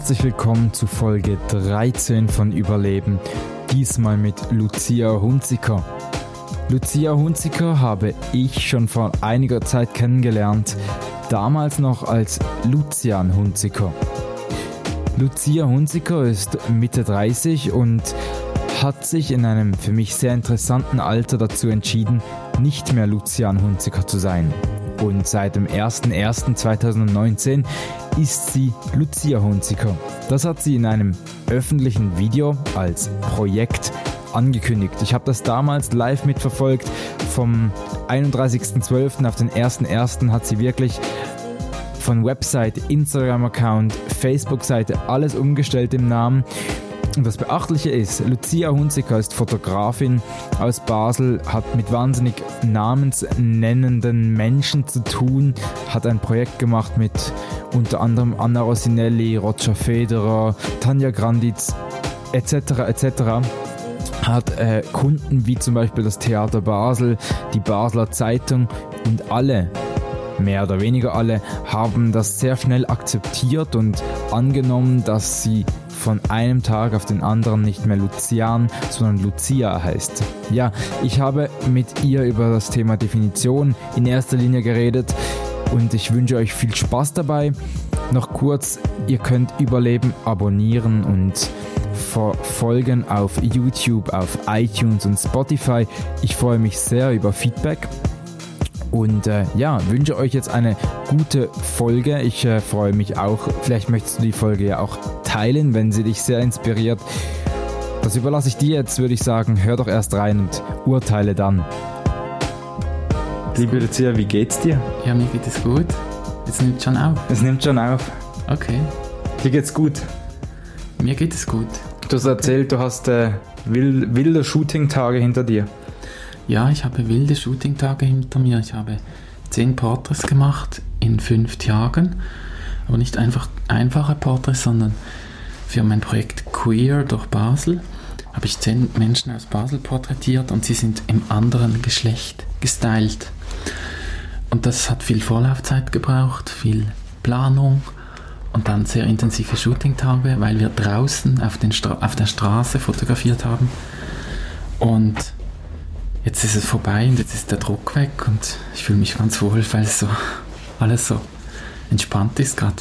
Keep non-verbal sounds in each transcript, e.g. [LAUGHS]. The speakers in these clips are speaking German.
Herzlich willkommen zu Folge 13 von Überleben, diesmal mit Lucia Hunziker. Lucia Hunziker habe ich schon vor einiger Zeit kennengelernt, damals noch als Lucian Hunziker. Lucia Hunziker ist Mitte 30 und hat sich in einem für mich sehr interessanten Alter dazu entschieden, nicht mehr Lucian Hunziker zu sein. Und seit dem 01.01.2019 ist sie Lucia Hunziker. Das hat sie in einem öffentlichen Video als Projekt angekündigt. Ich habe das damals live mitverfolgt. Vom 31.12. auf den 1.1. hat sie wirklich von Website, Instagram-Account, Facebook-Seite alles umgestellt im Namen. Und das Beachtliche ist, Lucia Hunziker ist Fotografin aus Basel, hat mit wahnsinnig namensnennenden Menschen zu tun, hat ein Projekt gemacht mit unter anderem Anna Rossinelli, Roger Federer, Tanja Granditz etc. etc hat äh, Kunden wie zum Beispiel das Theater Basel, die Basler Zeitung und alle mehr oder weniger alle haben das sehr schnell akzeptiert und angenommen, dass sie von einem Tag auf den anderen nicht mehr Lucian, sondern Lucia heißt. Ja, ich habe mit ihr über das Thema Definition in erster Linie geredet und ich wünsche euch viel Spaß dabei. Noch kurz, ihr könnt Überleben abonnieren und verfolgen auf YouTube, auf iTunes und Spotify. Ich freue mich sehr über Feedback. Und äh, ja, wünsche euch jetzt eine gute Folge. Ich äh, freue mich auch. Vielleicht möchtest du die Folge ja auch teilen, wenn sie dich sehr inspiriert. Das überlasse ich dir jetzt, würde ich sagen. Hör doch erst rein und urteile dann. Liebe Lucia, wie geht's dir? Ja, mir geht es gut. Es nimmt schon auf. Es nimmt schon auf. Okay. Dir geht's gut? Mir geht es gut. Du hast erzählt, du hast äh, wilde Shooting-Tage hinter dir. Ja, ich habe wilde Shooting-Tage hinter mir. Ich habe zehn Porträts gemacht in fünf Tagen. Aber nicht einfach einfache Porträts, sondern für mein Projekt Queer durch Basel habe ich zehn Menschen aus Basel porträtiert und sie sind im anderen Geschlecht gestylt. Und das hat viel Vorlaufzeit gebraucht, viel Planung und dann sehr intensive Shooting-Tage, weil wir draußen auf, auf der Straße fotografiert haben. Und jetzt ist es vorbei und jetzt ist der Druck weg und ich fühle mich ganz wohl, weil es so alles so entspannt ist gerade.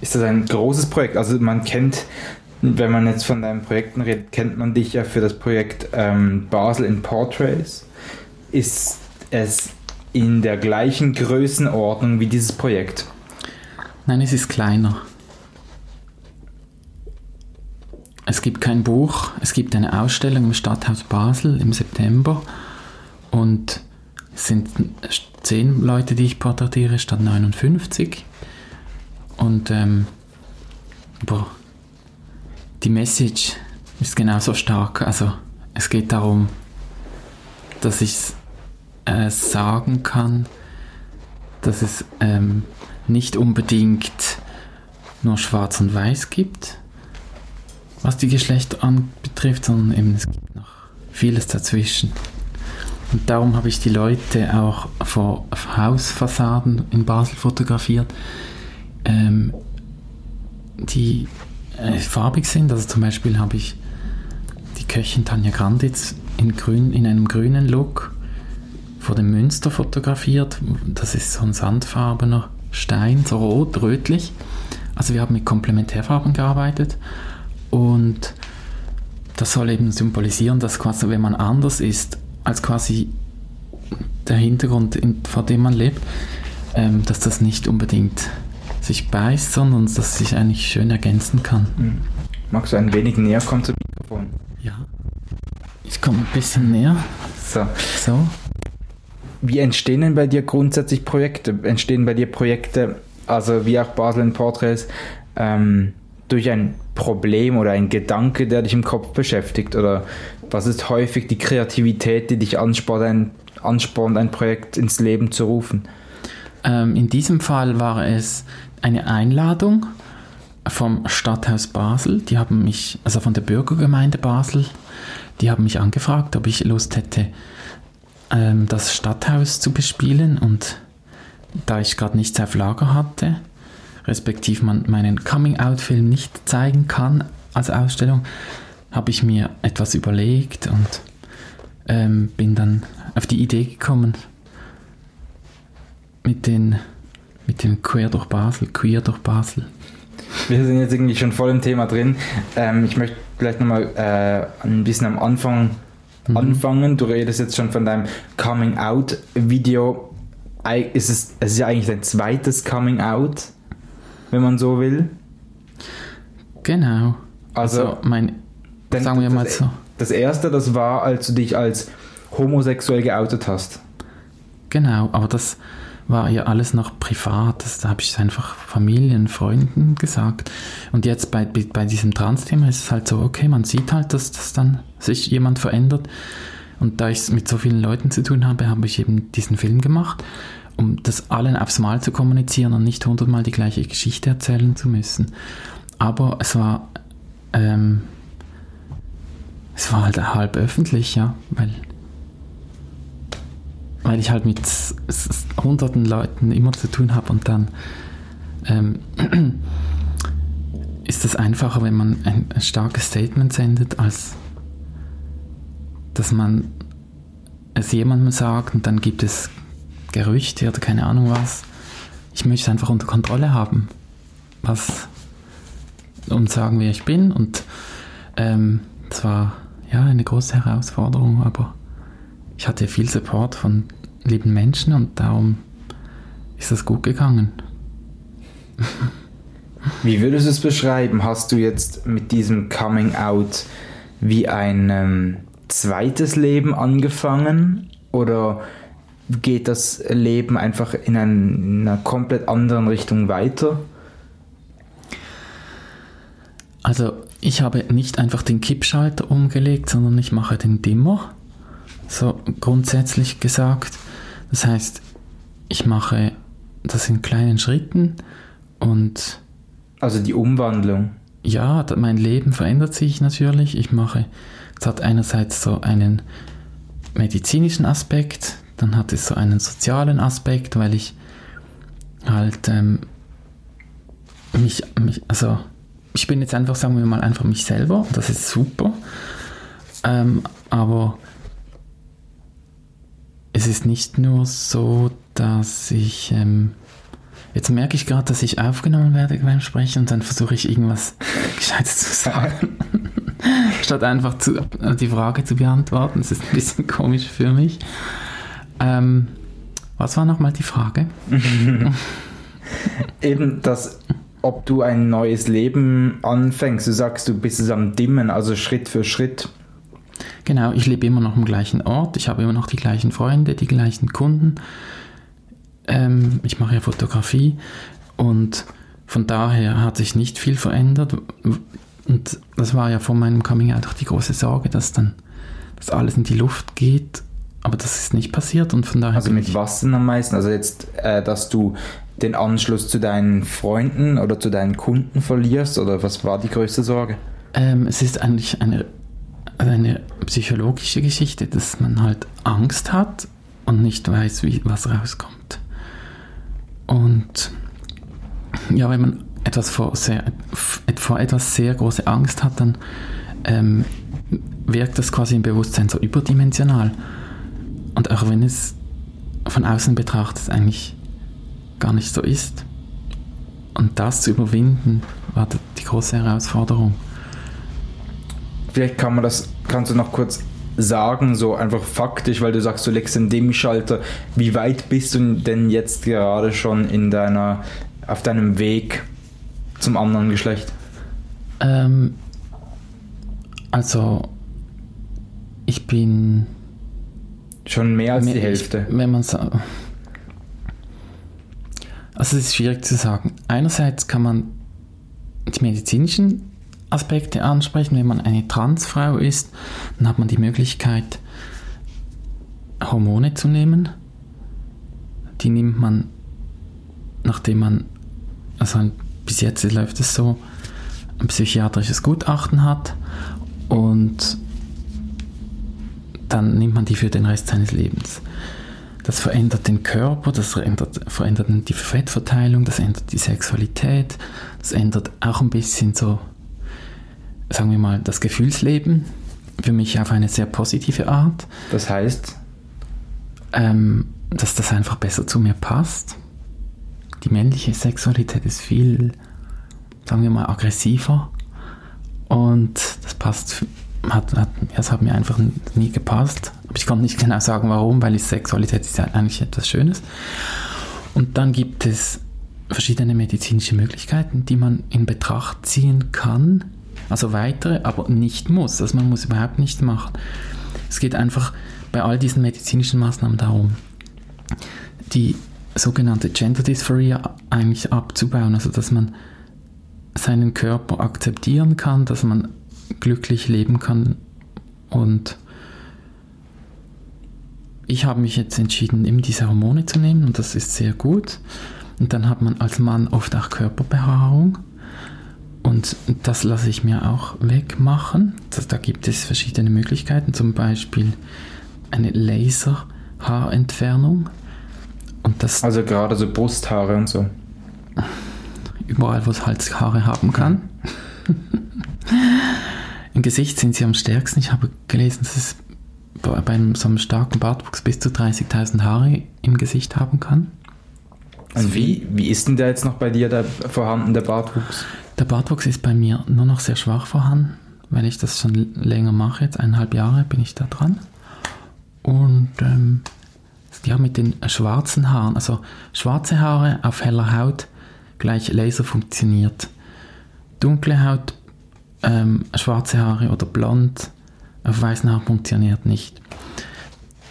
Ist das ein großes Projekt? Also man kennt, wenn man jetzt von deinen Projekten redet, kennt man dich ja für das Projekt ähm, Basel in Portraits. Ist es in der gleichen Größenordnung wie dieses Projekt? Nein, es ist kleiner. Es gibt kein Buch, es gibt eine Ausstellung im Stadthaus Basel im September und es sind zehn Leute, die ich porträtiere, statt 59. Und ähm, boah, die Message ist genauso stark. Also es geht darum, dass ich äh, sagen kann, dass es ähm, nicht unbedingt nur Schwarz und Weiß gibt, was die Geschlechter anbetrifft, sondern eben es gibt noch vieles dazwischen. Und darum habe ich die Leute auch vor Hausfassaden in Basel fotografiert, ähm, die äh, farbig sind. Also zum Beispiel habe ich die Köchin Tanja Granditz in, grün, in einem grünen Look vor dem Münster fotografiert. Das ist so ein sandfarbener Stein, so rot, rötlich. Also wir haben mit Komplementärfarben gearbeitet und das soll eben symbolisieren, dass quasi, wenn man anders ist als quasi der Hintergrund, in, vor dem man lebt, ähm, dass das nicht unbedingt sich beißt, sondern dass es sich eigentlich schön ergänzen kann. Mhm. Magst du ein wenig näher kommen zum Mikrofon? Ja. Ich komme ein bisschen näher. So. So. Wie entstehen denn bei dir grundsätzlich Projekte? Entstehen bei dir Projekte, also wie auch Basel in Portraits, ähm, durch ein Problem oder ein Gedanke, der dich im Kopf beschäftigt? Oder was ist häufig die Kreativität, die dich anspornt, ein, anspornt, ein Projekt ins Leben zu rufen? Ähm, in diesem Fall war es eine Einladung vom Stadthaus Basel. Die haben mich, also von der Bürgergemeinde Basel, die haben mich angefragt, ob ich Lust hätte, ähm, das Stadthaus zu bespielen und da ich gerade nichts auf Lager hatte respektive man meinen Coming-out-Film nicht zeigen kann als Ausstellung, habe ich mir etwas überlegt und ähm, bin dann auf die Idee gekommen, mit den, mit den Queer durch Basel, Queer durch Basel. Wir sind jetzt irgendwie schon voll im Thema drin. Ähm, ich möchte vielleicht nochmal äh, ein bisschen am Anfang mhm. anfangen. Du redest jetzt schon von deinem Coming-out-Video. Ist es, es ist ja eigentlich dein zweites Coming-out, wenn man so will. Genau. Also, also mein, sagen wir mal so. Das erste, das war, als du dich als homosexuell geoutet hast. Genau, aber das war ja alles noch privat. Das, da habe ich es einfach Familien, Freunden gesagt. Und jetzt bei, bei diesem Trans-Thema ist es halt so, okay, man sieht halt, dass, dass dann sich jemand verändert. Und da ich es mit so vielen Leuten zu tun habe, habe ich eben diesen Film gemacht, um das allen aufs Mal zu kommunizieren und nicht hundertmal die gleiche Geschichte erzählen zu müssen. Aber es war, ähm, es war halt halb öffentlich, ja, weil weil ich halt mit hunderten Leuten immer zu tun habe und dann ähm, [CLEARS THROAT] ist es einfacher, wenn man ein, ein, starkes Statement sendet, als dass man es jemandem sagt und dann gibt es Gerüchte oder keine Ahnung was. Ich möchte es einfach unter Kontrolle haben, was und sagen, wer ich bin und ähm, das ja eine große Herausforderung, aber ich hatte viel Support von lieben Menschen und darum ist das gut gegangen. [LAUGHS] Wie würdest du es beschreiben? Hast du jetzt mit diesem Coming Out wie ein ähm, zweites Leben angefangen oder geht das Leben einfach in, ein, in einer komplett anderen Richtung weiter? Also ich habe nicht einfach den Kippschalter umgelegt, sondern ich mache den Dimmer so grundsätzlich gesagt. Das heißt, ich mache das in kleinen Schritten und. Also die Umwandlung. Ja, mein Leben verändert sich natürlich. Ich mache, es hat einerseits so einen medizinischen Aspekt, dann hat es so einen sozialen Aspekt, weil ich halt ähm, mich, mich, also ich bin jetzt einfach, sagen wir mal, einfach mich selber, das ist super. Ähm, aber es ist nicht nur so, dass ich. Ähm, jetzt merke ich gerade, dass ich aufgenommen werde beim Sprechen und dann versuche ich irgendwas [LAUGHS] Gescheites zu sagen. [LAUGHS] Statt einfach zu, die Frage zu beantworten. Das ist ein bisschen komisch für mich. Ähm, was war nochmal die Frage? [LAUGHS] Eben, dass ob du ein neues Leben anfängst. Du sagst, du bist es am Dimmen, also Schritt für Schritt. Genau, ich lebe immer noch am gleichen Ort, ich habe immer noch die gleichen Freunde, die gleichen Kunden. Ähm, ich mache ja Fotografie und von daher hat sich nicht viel verändert. Und das war ja vor meinem Coming Out auch die große Sorge, dass dann dass alles in die Luft geht. Aber das ist nicht passiert und von daher. Also mit was denn am meisten? Also jetzt, äh, dass du den Anschluss zu deinen Freunden oder zu deinen Kunden verlierst oder was war die größte Sorge? Ähm, es ist eigentlich eine also eine psychologische Geschichte, dass man halt Angst hat und nicht weiß, wie, was rauskommt. Und ja, wenn man etwas vor, sehr, vor etwas sehr große Angst hat, dann ähm, wirkt das quasi im Bewusstsein so überdimensional. Und auch wenn es von außen betrachtet eigentlich gar nicht so ist. Und das zu überwinden, war die große Herausforderung. Vielleicht kann man das, kannst du noch kurz sagen, so einfach faktisch, weil du sagst, du legst den Demi-Schalter. Wie weit bist du denn jetzt gerade schon in deiner, auf deinem Weg zum anderen Geschlecht? Ähm, also, ich bin. Schon mehr als mehr, die Hälfte. Ich, wenn man. Also, es ist schwierig zu sagen. Einerseits kann man die medizinischen Aspekte ansprechen. Wenn man eine Transfrau ist, dann hat man die Möglichkeit, Hormone zu nehmen. Die nimmt man, nachdem man, also bis jetzt läuft es so, ein psychiatrisches Gutachten hat und dann nimmt man die für den Rest seines Lebens. das verändert den Körper, das verändert, verändert die Fettverteilung, das ändert die Sexualität, das ändert auch ein bisschen so, sagen wir mal, das Gefühlsleben. Für mich auf eine sehr positive Art. Das heißt? Ähm, dass das einfach besser zu mir passt. Die männliche Sexualität ist viel, sagen wir mal, aggressiver. Und das passt, hat, hat, das hat mir einfach nie gepasst. Aber ich konnte nicht genau sagen, warum, weil Sexualität ist ja eigentlich etwas Schönes. Und dann gibt es verschiedene medizinische Möglichkeiten, die man in Betracht ziehen kann. Also weitere, aber nicht muss. Also man muss überhaupt nichts machen. Es geht einfach bei all diesen medizinischen Maßnahmen darum, die sogenannte Gender Dysphoria eigentlich abzubauen. Also dass man seinen Körper akzeptieren kann, dass man glücklich leben kann und ich habe mich jetzt entschieden, eben diese Hormone zu nehmen und das ist sehr gut. Und dann hat man als Mann oft auch Körperbehaarung und das lasse ich mir auch wegmachen. Das, da gibt es verschiedene Möglichkeiten, zum Beispiel eine Laserhaarentfernung. Und das also gerade so Brusthaare und so. Überall, wo es Halshaare haben kann. [LAUGHS] [LAUGHS] Im Gesicht sind sie am stärksten. Ich habe gelesen, dass es bei einem, so einem starken Bartwuchs bis zu 30.000 Haare im Gesicht haben kann. Also wie, wie ist denn der jetzt noch bei dir der vorhanden, der Bartwuchs? Der Bartwuchs ist bei mir nur noch sehr schwach vorhanden, weil ich das schon länger mache. Jetzt eineinhalb Jahre bin ich da dran. Und ähm, ja, mit den schwarzen Haaren, also schwarze Haare auf heller Haut gleich Laser funktioniert. Dunkle Haut, ähm, schwarze Haare oder blond auf weißen Haar funktioniert nicht.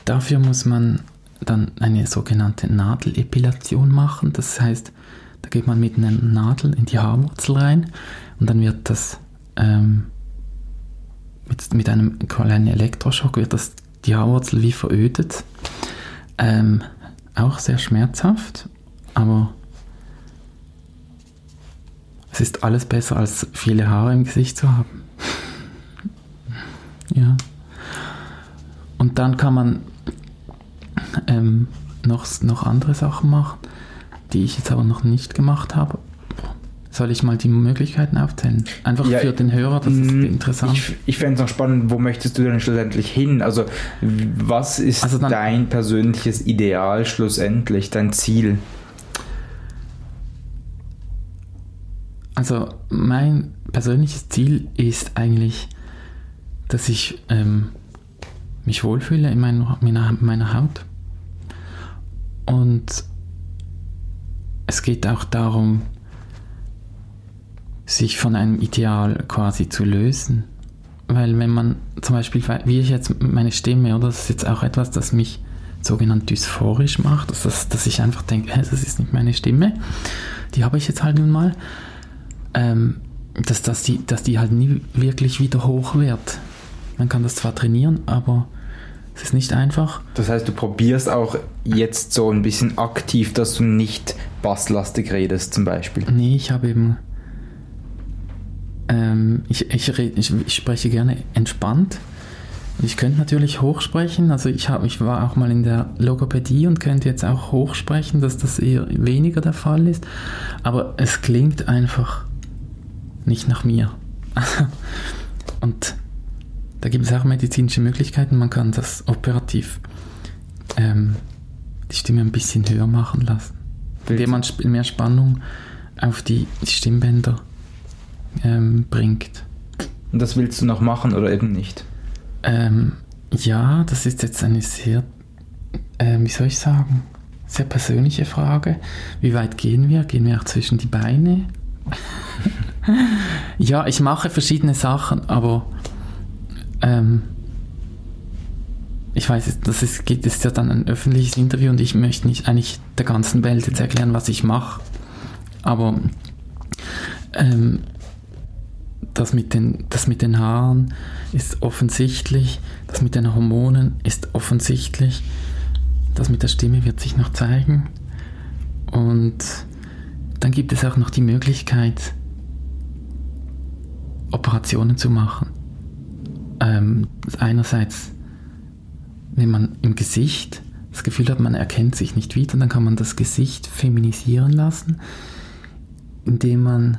Dafür muss man dann eine sogenannte Nadelepilation machen. Das heißt, da geht man mit einer Nadel in die Haarwurzel rein und dann wird das ähm, mit, mit einem kleinen Elektroschock wird das die Haarwurzel wie verödet. Ähm, auch sehr schmerzhaft, aber es ist alles besser als viele Haare im Gesicht zu haben. Ja. Und dann kann man ähm, noch, noch andere Sachen machen, die ich jetzt aber noch nicht gemacht habe. Soll ich mal die Möglichkeiten aufzählen? Einfach ja, für den Hörer, das ist mm, interessant. Ich, ich fände es noch spannend, wo möchtest du denn schlussendlich hin? Also, was ist also dann, dein persönliches Ideal schlussendlich, dein Ziel? Also, mein persönliches Ziel ist eigentlich, dass ich ähm, mich wohlfühle in meiner, meiner, meiner Haut. Und es geht auch darum, sich von einem Ideal quasi zu lösen. Weil wenn man zum Beispiel, wie ich jetzt meine Stimme, oder das ist jetzt auch etwas, das mich sogenannt dysphorisch macht, dass, das, dass ich einfach denke, das ist nicht meine Stimme, die habe ich jetzt halt nun mal, ähm, dass, dass, die, dass die halt nie wirklich wieder hoch wird. Man kann das zwar trainieren, aber es ist nicht einfach. Das heißt, du probierst auch jetzt so ein bisschen aktiv, dass du nicht basslastig redest zum Beispiel. Nee, ich habe eben... Ähm, ich, ich, ich, ich spreche gerne entspannt. Ich könnte natürlich hochsprechen, also ich, hab, ich war auch mal in der Logopädie und könnte jetzt auch hochsprechen, dass das eher weniger der Fall ist, aber es klingt einfach nicht nach mir. [LAUGHS] und da gibt es auch medizinische Möglichkeiten. Man kann das operativ ähm, die Stimme ein bisschen höher machen lassen, indem man mehr Spannung auf die, Stimmbänder ähm, bringt. Und das willst du noch machen oder eben nicht? Ähm, ja, das ist jetzt eine sehr, äh, wie soll ich sagen, sehr persönliche Frage. Wie weit gehen wir? Gehen wir auch zwischen die Beine? [LAUGHS] ja, ich mache verschiedene Sachen, aber ähm, ich weiß, das ist, geht, ist ja dann ein öffentliches Interview und ich möchte nicht eigentlich der ganzen Welt jetzt erklären, was ich mache. Aber ähm, das, mit den, das mit den Haaren ist offensichtlich, das mit den Hormonen ist offensichtlich, das mit der Stimme wird sich noch zeigen. Und dann gibt es auch noch die Möglichkeit, Operationen zu machen. Ähm, einerseits, wenn man im Gesicht das Gefühl hat, man erkennt sich nicht wieder, dann kann man das Gesicht feminisieren lassen, indem man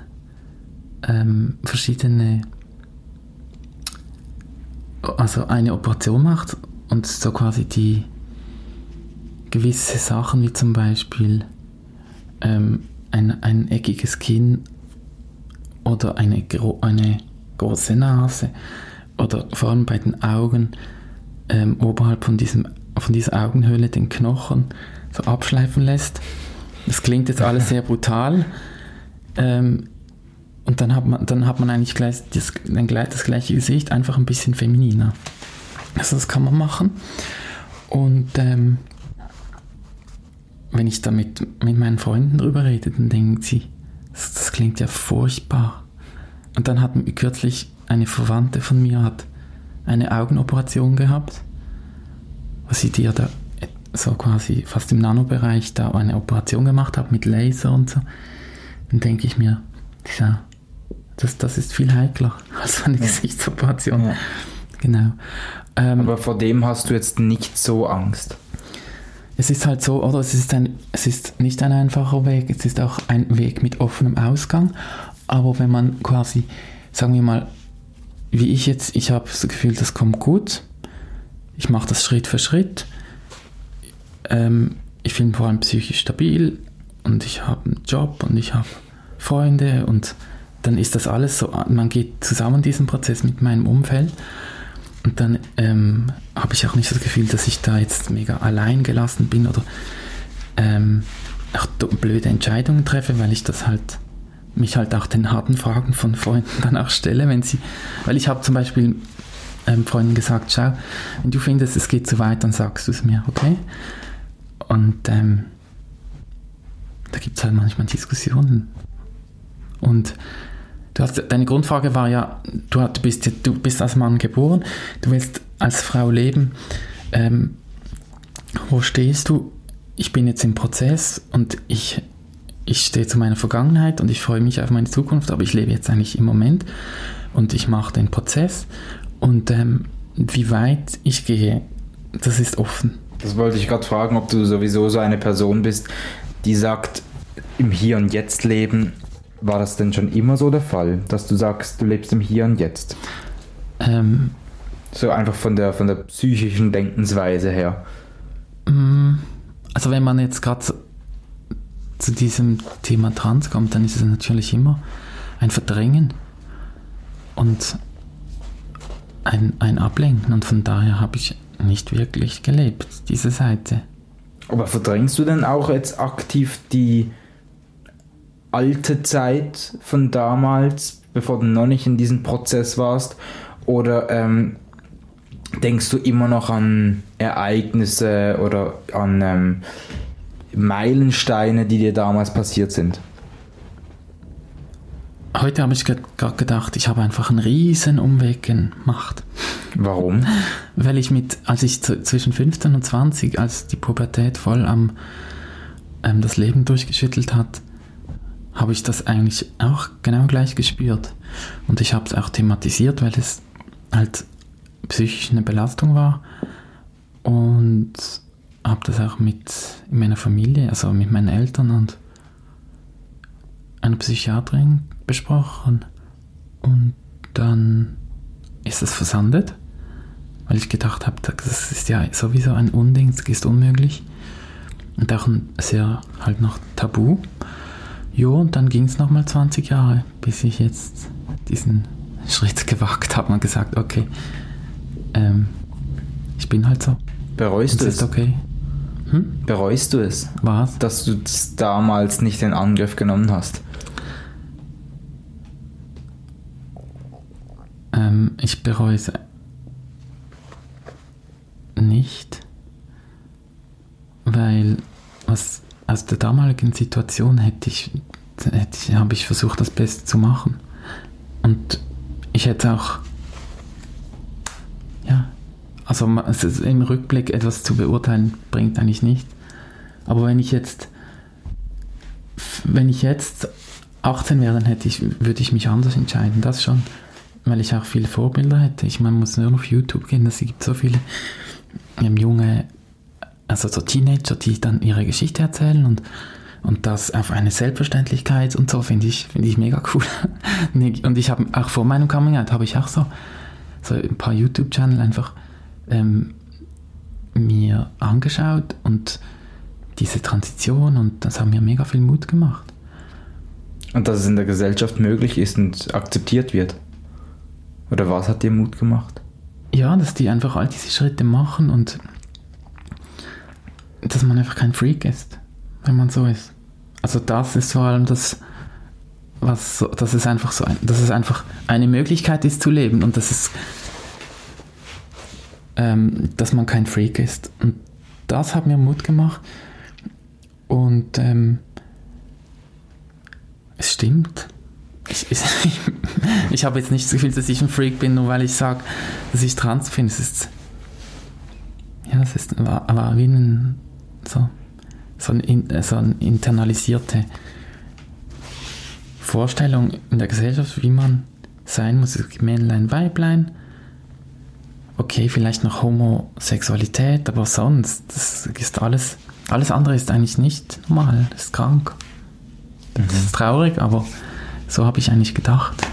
ähm, verschiedene, also eine Operation macht und so quasi die gewisse Sachen wie zum Beispiel ähm, ein, ein eckiges Kinn oder eine, eine große Nase oder vor allem bei den Augen ähm, oberhalb von, diesem, von dieser Augenhöhle den Knochen so abschleifen lässt. Das klingt jetzt alles sehr brutal. Ähm, und dann hat man, dann hat man eigentlich gleich das, das gleiche Gesicht, einfach ein bisschen femininer. Also das kann man machen. Und ähm, wenn ich damit mit meinen Freunden drüber rede, dann denken sie, das, das klingt ja furchtbar. Und dann hat kürzlich eine Verwandte von mir hat eine Augenoperation gehabt, was sie dir da so quasi fast im Nanobereich da eine Operation gemacht hat mit Laser und so. Dann denke ich mir, tja, das, das ist viel heikler [LAUGHS] als eine ja. Gesichtsoperation. Ja. Genau. Ähm, Aber vor dem hast du jetzt nicht so Angst. Es ist halt so, oder es ist, ein, es ist nicht ein einfacher Weg, es ist auch ein Weg mit offenem Ausgang. Aber wenn man quasi, sagen wir mal, wie ich jetzt, ich habe das Gefühl, das kommt gut. Ich mache das Schritt für Schritt. Ähm, ich bin vor allem psychisch stabil und ich habe einen Job und ich habe Freunde und dann ist das alles so, man geht zusammen diesen Prozess mit meinem Umfeld und dann ähm, habe ich auch nicht das Gefühl, dass ich da jetzt mega allein gelassen bin oder ähm, auch blöde Entscheidungen treffe, weil ich das halt mich halt auch den harten Fragen von Freunden dann auch stelle, wenn sie, weil ich habe zum Beispiel ähm, Freunden gesagt, schau, wenn du findest, es geht zu weit, dann sagst du es mir, okay? Und ähm, da gibt es halt manchmal Diskussionen. Und hast, deine Grundfrage war ja, du, du, bist, du bist als Mann geboren, du willst als Frau leben. Ähm, wo stehst du? Ich bin jetzt im Prozess und ich, ich stehe zu meiner Vergangenheit und ich freue mich auf meine Zukunft, aber ich lebe jetzt eigentlich im Moment und ich mache den Prozess. Und ähm, wie weit ich gehe, das ist offen. Das wollte ich gerade fragen, ob du sowieso so eine Person bist, die sagt, im Hier und Jetzt leben war das denn schon immer so der Fall, dass du sagst, du lebst im Hier und Jetzt? Ähm, so einfach von der, von der psychischen Denkensweise her. Mm, also wenn man jetzt gerade zu, zu diesem Thema Trans kommt, dann ist es natürlich immer ein Verdrängen und ein, ein Ablenken. Und von daher habe ich nicht wirklich gelebt, diese Seite. Aber verdrängst du denn auch jetzt aktiv die alte Zeit von damals, bevor du noch nicht in diesem Prozess warst? Oder ähm, denkst du immer noch an Ereignisse oder an ähm, Meilensteine, die dir damals passiert sind? Heute habe ich gerade gedacht, ich habe einfach einen riesen Umweg gemacht. Warum? [LAUGHS] Weil ich mit, als ich zwischen 15 und 20, als die Pubertät voll am ähm, das Leben durchgeschüttelt hat, habe ich das eigentlich auch genau gleich gespürt. Und ich habe es auch thematisiert, weil es halt psychisch eine Belastung war. Und habe das auch mit meiner Familie, also mit meinen Eltern und einer Psychiaterin besprochen. Und dann ist es versandet, weil ich gedacht habe, das ist ja sowieso ein Unding, das ist unmöglich. Und auch ein sehr halt noch Tabu. Jo, und dann ging es nochmal 20 Jahre, bis ich jetzt diesen Schritt gewagt habe und gesagt, okay, ähm, ich bin halt so. Bereust du es? okay. Hm? Bereust du es? Was? Dass du das damals nicht in Angriff genommen hast? Ähm, ich bereue es nicht, weil was aus der damaligen Situation hätte ich, hätte ich, habe ich versucht, das Beste zu machen. Und ich hätte auch, ja, also im Rückblick etwas zu beurteilen, bringt eigentlich nicht. Aber wenn ich jetzt, wenn ich jetzt 18 wäre, dann hätte ich, würde ich mich anders entscheiden, das schon. Weil ich auch viele Vorbilder hätte. Ich meine, man muss nur auf YouTube gehen, es gibt so viele ähm, junge also so Teenager, die dann ihre Geschichte erzählen und, und das auf eine Selbstverständlichkeit und so finde ich, finde ich mega cool. [LAUGHS] und ich habe auch vor meinem Coming Out habe ich auch so, so ein paar YouTube-Channel einfach ähm, mir angeschaut und diese Transition und das hat mir mega viel Mut gemacht. Und dass es in der Gesellschaft möglich ist und akzeptiert wird. Oder was hat dir Mut gemacht? Ja, dass die einfach all diese Schritte machen und dass man einfach kein Freak ist, wenn man so ist. Also das ist vor allem das, was so, dass es einfach so, dass es einfach eine Möglichkeit ist zu leben und dass es, ähm, dass man kein Freak ist. Und das hat mir Mut gemacht und ähm, es stimmt. Ich, ich, [LAUGHS] ich habe jetzt nicht das Gefühl, dass ich ein Freak bin, nur weil ich sage, dass ich trans bin. Es ist, ja, es ist, war, war wie ein, so, so, ein, so eine internalisierte Vorstellung in der Gesellschaft, wie man sein muss. Es gibt Männlein, Weiblein. Okay, vielleicht noch Homosexualität, aber sonst, das ist alles, alles andere ist eigentlich nicht normal, das ist krank. Das mhm. ist traurig, aber so habe ich eigentlich gedacht.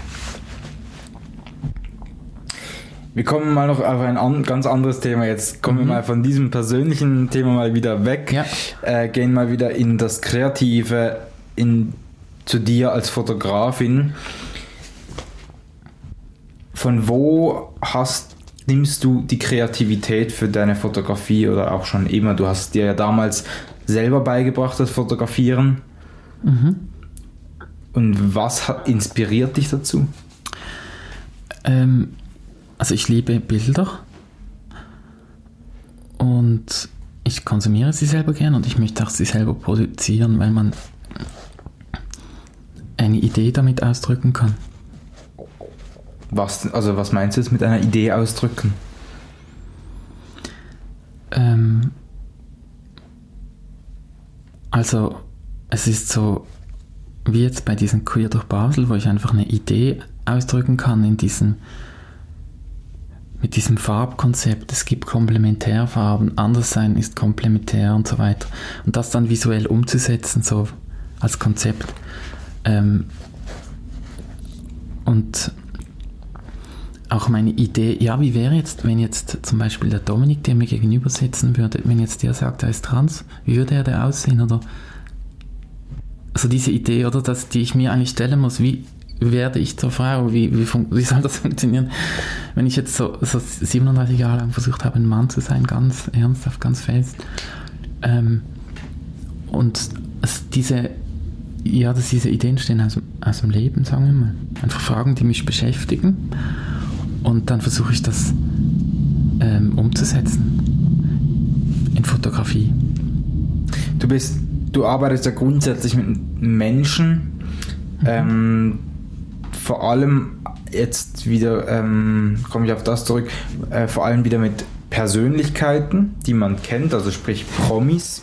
Wir kommen mal noch auf ein an, ganz anderes Thema. Jetzt kommen mhm. wir mal von diesem persönlichen Thema mal wieder weg, ja. äh, gehen mal wieder in das Kreative, in, zu dir als Fotografin. Von wo hast, nimmst du die Kreativität für deine Fotografie oder auch schon immer? Du hast dir ja damals selber beigebracht, das Fotografieren. Mhm. Und was hat, inspiriert dich dazu? Ähm, also ich liebe Bilder und ich konsumiere sie selber gern und ich möchte auch sie selber produzieren, weil man eine Idee damit ausdrücken kann. Was, also was meinst du jetzt mit einer Idee ausdrücken? Ähm, also es ist so, wie jetzt bei diesem Queer durch Basel, wo ich einfach eine Idee ausdrücken kann in diesem mit diesem Farbkonzept, es gibt Komplementärfarben, Anderssein ist komplementär und so weiter. Und das dann visuell umzusetzen, so als Konzept. Ähm, und auch meine Idee, ja, wie wäre jetzt, wenn jetzt zum Beispiel der Dominik, der mir gegenüber sitzen würde, wenn jetzt der sagt, er ist trans, wie würde er da aussehen? Oder also diese Idee, oder, dass, die ich mir eigentlich stellen muss, wie werde ich zur Frau, wie, wie, wie soll das [LAUGHS] funktionieren? Wenn ich jetzt so, so 37 Jahre lang versucht habe, ein Mann zu sein, ganz ernsthaft, ganz fest, ähm, und diese, ja, dass diese Ideen stehen aus, aus dem Leben, sagen wir mal. Einfach Fragen, die mich beschäftigen. Und dann versuche ich das ähm, umzusetzen in Fotografie. Du bist du arbeitest ja grundsätzlich mit Menschen, mhm. ähm, vor allem jetzt wieder, ähm, komme ich auf das zurück, äh, vor allem wieder mit Persönlichkeiten, die man kennt, also sprich Promis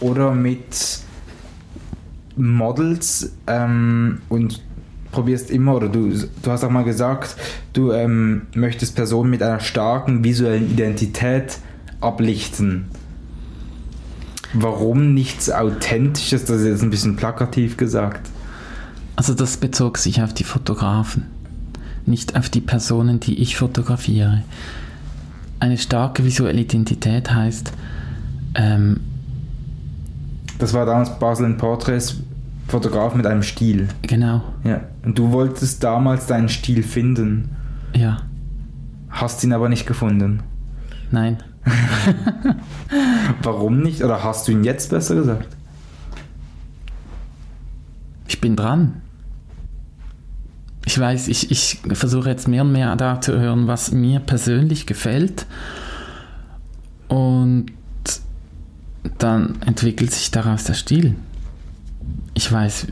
oder mit Models ähm, und probierst immer, oder du, du hast auch mal gesagt, du ähm, möchtest Personen mit einer starken visuellen Identität ablichten. Warum nichts Authentisches? Das ist jetzt ein bisschen plakativ gesagt. Also das bezog sich auf die Fotografen, nicht auf die Personen, die ich fotografiere. Eine starke visuelle Identität heißt... Ähm, das war damals Basel in Portraits, Fotograf mit einem Stil. Genau. Ja. Und du wolltest damals deinen Stil finden. Ja. Hast ihn aber nicht gefunden. Nein. [LAUGHS] Warum nicht? Oder hast du ihn jetzt besser gesagt? Ich bin dran. Ich weiß, ich, ich versuche jetzt mehr und mehr da zu hören, was mir persönlich gefällt. Und dann entwickelt sich daraus der Stil. Ich weiß,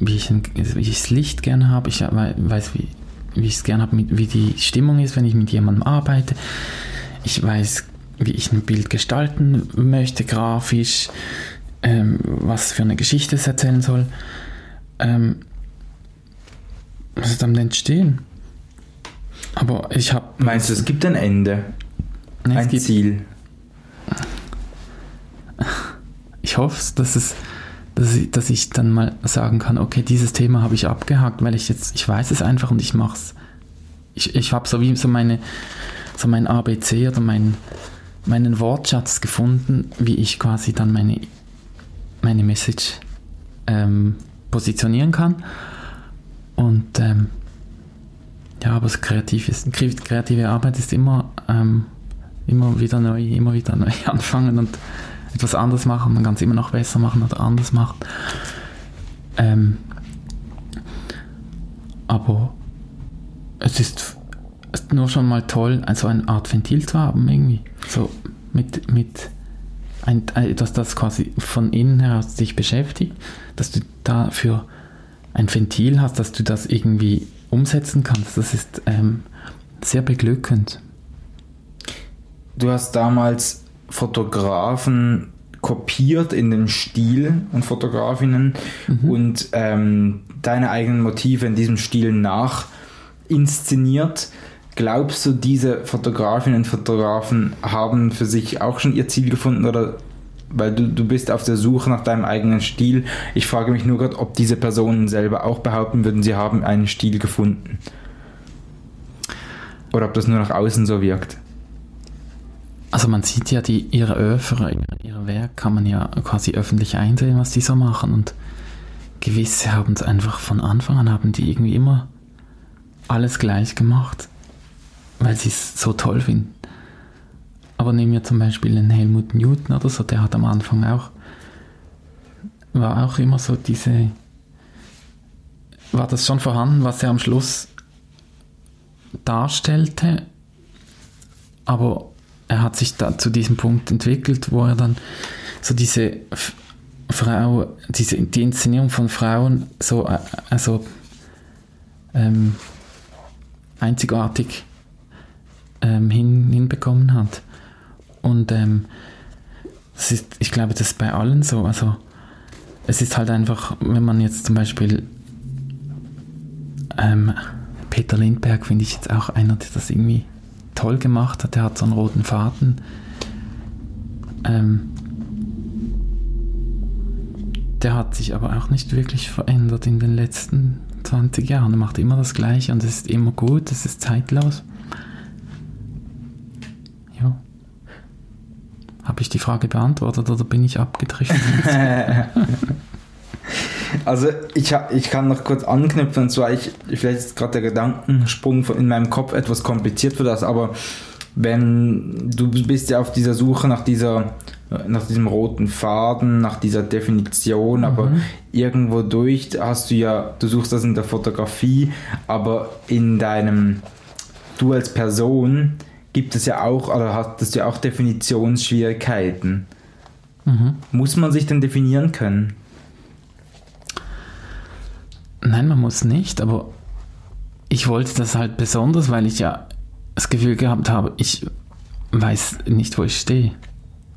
wie ich, wie ich das Licht gerne habe. Ich weiß, wie, wie ich es gerne habe, wie die Stimmung ist, wenn ich mit jemandem arbeite. Ich weiß wie ich ein Bild gestalten möchte, grafisch, ähm, was für eine Geschichte es erzählen soll. Ähm, was ist am entstehen? Aber ich habe. Meinst du, es gibt ein Ende? Nee, ein Ziel? ich hoffe, dass es dass ich, dass ich dann mal sagen kann, okay, dieses Thema habe ich abgehakt, weil ich jetzt, ich weiß es einfach und ich mache es. Ich, ich habe so wie so meine, so mein ABC oder mein, meinen Wortschatz gefunden, wie ich quasi dann meine, meine Message ähm, positionieren kann. Und ähm, ja, aber kreativ ist, kreative Arbeit ist immer, ähm, immer wieder neu, immer wieder neu [LAUGHS] anfangen und etwas anderes machen, man kann es immer noch besser machen oder anders machen. Ähm, aber es ist, ist nur schon mal toll, so eine Art Ventil zu haben, irgendwie. So mit, mit ein, etwas, das quasi von innen heraus dich beschäftigt, dass du dafür ein Ventil hast, dass du das irgendwie umsetzen kannst. Das ist ähm, sehr beglückend. Du hast damals Fotografen kopiert in den Stil und Fotografinnen mhm. und ähm, deine eigenen Motive in diesem Stil nach inszeniert. Glaubst du, diese Fotografinnen und Fotografen haben für sich auch schon ihr Ziel gefunden oder weil du, du bist auf der Suche nach deinem eigenen Stil. Ich frage mich nur gerade, ob diese Personen selber auch behaupten würden, sie haben einen Stil gefunden. Oder ob das nur nach außen so wirkt. Also man sieht ja die, ihre Öffere, ihre Werk kann man ja quasi öffentlich einsehen, was die so machen und gewisse haben es einfach von Anfang an, haben die irgendwie immer alles gleich gemacht, weil sie es so toll finden. Aber nehmen wir zum Beispiel den Helmut Newton oder so, der hat am Anfang auch, war auch immer so diese, war das schon vorhanden, was er am Schluss darstellte, aber er hat sich da zu diesem Punkt entwickelt, wo er dann so diese Frau, diese, die Inszenierung von Frauen so äh, also, ähm, einzigartig ähm, hin, hinbekommen hat. Und ähm, das ist, ich glaube, das ist bei allen so. Also es ist halt einfach, wenn man jetzt zum Beispiel ähm, Peter Lindberg finde ich jetzt auch einer, der das irgendwie toll gemacht hat. Der hat so einen roten Faden. Ähm, der hat sich aber auch nicht wirklich verändert in den letzten 20 Jahren. Er macht immer das Gleiche und es ist immer gut, es ist zeitlos. Habe ich die Frage beantwortet oder bin ich abgedriftet? [LAUGHS] also ich, ich kann noch kurz anknüpfen und zwar, ich, vielleicht ist gerade der Gedankensprung in meinem Kopf etwas kompliziert für das, aber wenn du bist ja auf dieser Suche nach dieser nach diesem roten Faden, nach dieser Definition, mhm. aber irgendwo durch hast du ja, du suchst das in der Fotografie, aber in deinem, du als Person gibt es ja auch, oder hast du ja auch Definitionsschwierigkeiten. Mhm. Muss man sich denn definieren können? Nein, man muss nicht, aber ich wollte das halt besonders, weil ich ja das Gefühl gehabt habe, ich weiß nicht, wo ich stehe.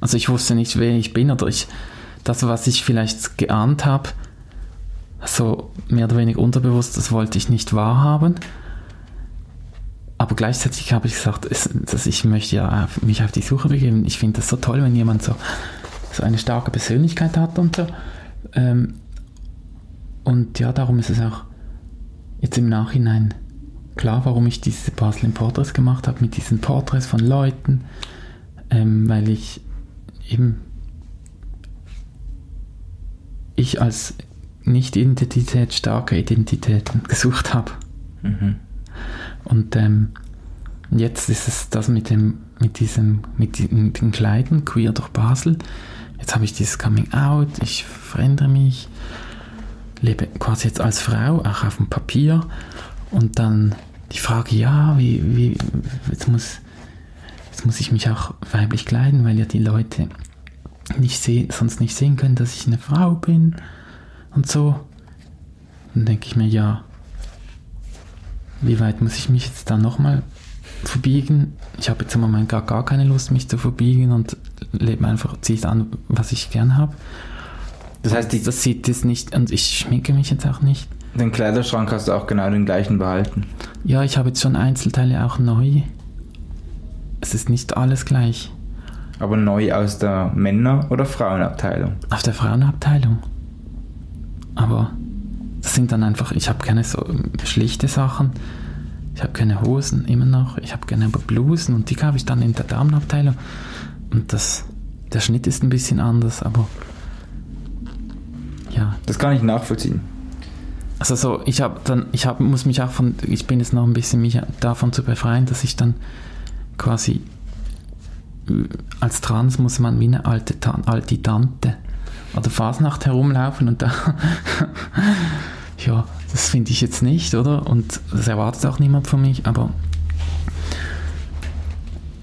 Also ich wusste nicht, wer ich bin oder ich, das, was ich vielleicht geahnt habe, so mehr oder weniger unterbewusst, das wollte ich nicht wahrhaben. Aber gleichzeitig habe ich gesagt, dass ich möchte ja mich auf die Suche begeben. Ich finde das so toll, wenn jemand so, so eine starke Persönlichkeit hat und so. Ähm, und ja, darum ist es auch jetzt im Nachhinein klar, warum ich diese Basel Porträts gemacht habe, mit diesen Porträts von Leuten, ähm, weil ich eben ich als nicht Identität starke Identitäten gesucht habe. Mhm. Und ähm, jetzt ist es das mit dem, mit diesem, mit den, Kleiden, queer durch Basel. Jetzt habe ich dieses Coming Out, ich verändere mich, lebe quasi jetzt als Frau, auch auf dem Papier. Und dann die Frage, ja, wie, wie, jetzt muss, jetzt muss ich mich auch weiblich kleiden, weil ja die Leute nicht sehen, sonst nicht sehen können, dass ich eine Frau bin und so. Dann denke ich mir, ja, wie weit muss ich mich jetzt da nochmal verbiegen? Ich habe jetzt im Moment gar, gar keine Lust, mich zu verbiegen und lebe einfach, ziehe an, was ich gern habe. Das heißt, die, das sieht es nicht und ich schminke mich jetzt auch nicht. Den Kleiderschrank hast du auch genau den gleichen behalten. Ja, ich habe jetzt schon Einzelteile auch neu. Es ist nicht alles gleich. Aber neu aus der Männer- oder Frauenabteilung? Auf der Frauenabteilung. Aber das sind dann einfach, ich habe keine so schlichte Sachen. Ich habe keine Hosen immer noch. Ich habe gerne aber Blusen und die habe ich dann in der Damenabteilung. Und das, der Schnitt ist ein bisschen anders, aber ja. Das kann ich nachvollziehen. Also so, ich habe dann, ich habe, muss mich auch von, ich bin jetzt noch ein bisschen mich davon zu befreien, dass ich dann quasi als Trans muss man wie eine alte, alte Tante oder Fasnacht herumlaufen und da, [LAUGHS] ja, das finde ich jetzt nicht, oder? Und das erwartet auch niemand von mich, aber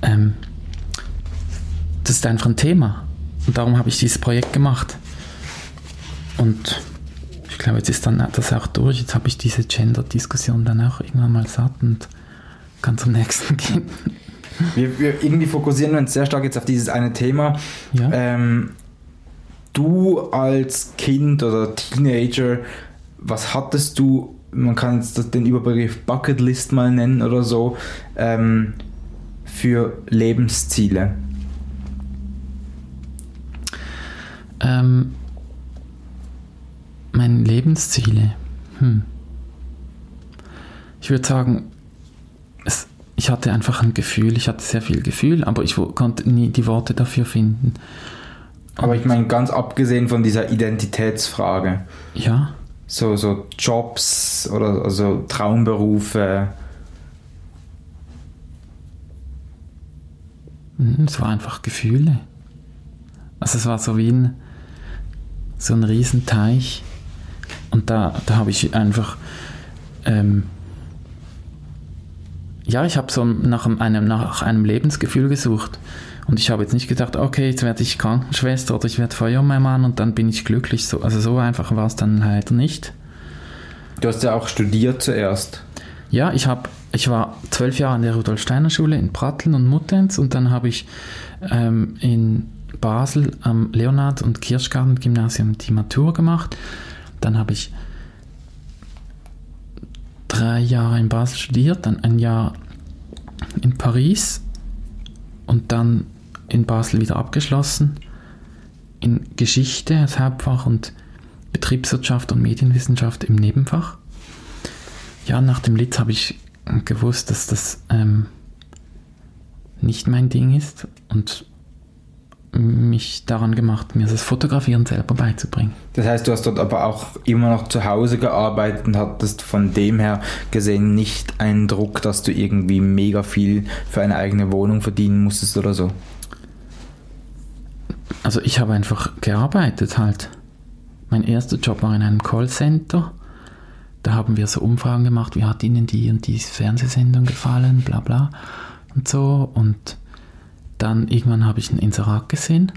ähm, das ist einfach ein Thema und darum habe ich dieses Projekt gemacht. Und ich glaube, jetzt ist dann das auch durch. Jetzt habe ich diese Gender-Diskussion dann auch irgendwann mal satt und kann zum nächsten [LAUGHS] gehen. Wir, wir irgendwie fokussieren uns sehr stark jetzt auf dieses eine Thema. Ja. Ähm, du als Kind oder Teenager, was hattest du, man kann jetzt den Überbegriff Bucketlist mal nennen oder so, ähm, für Lebensziele? Ähm, meine Lebensziele. Hm. Ich würde sagen, es, ich hatte einfach ein Gefühl, ich hatte sehr viel Gefühl, aber ich konnte nie die Worte dafür finden. Aber ich meine, ganz abgesehen von dieser Identitätsfrage. Ja. So, so Jobs oder also Traumberufe. Hm, es war einfach Gefühle. Also es war so wie ein, so ein Riesenteich und da, da habe ich einfach, ähm, ja, ich habe so nach einem, nach einem Lebensgefühl gesucht. Und ich habe jetzt nicht gedacht, okay, jetzt werde ich Krankenschwester oder ich werde Feuerwehrmann und dann bin ich glücklich. So, also so einfach war es dann leider nicht. Du hast ja auch studiert zuerst. Ja, ich, hab, ich war zwölf Jahre an der Rudolf Steiner Schule in Pratteln und Muttenz und dann habe ich ähm, in Basel am Leonhard- und Kirschgarten-Gymnasium die Matur gemacht dann habe ich drei Jahre in Basel studiert, dann ein Jahr in Paris und dann in Basel wieder abgeschlossen. In Geschichte als Hauptfach und Betriebswirtschaft und Medienwissenschaft im Nebenfach. Ja, nach dem Litz habe ich gewusst, dass das ähm, nicht mein Ding ist und mich daran gemacht, mir das Fotografieren selber beizubringen. Das heißt, du hast dort aber auch immer noch zu Hause gearbeitet und hattest von dem her gesehen nicht einen Druck, dass du irgendwie mega viel für eine eigene Wohnung verdienen musstest oder so? Also ich habe einfach gearbeitet halt. Mein erster Job war in einem Callcenter. Da haben wir so Umfragen gemacht, wie hat Ihnen die und die Fernsehsendung gefallen, bla bla und so und dann irgendwann habe ich ein Inserat gesehen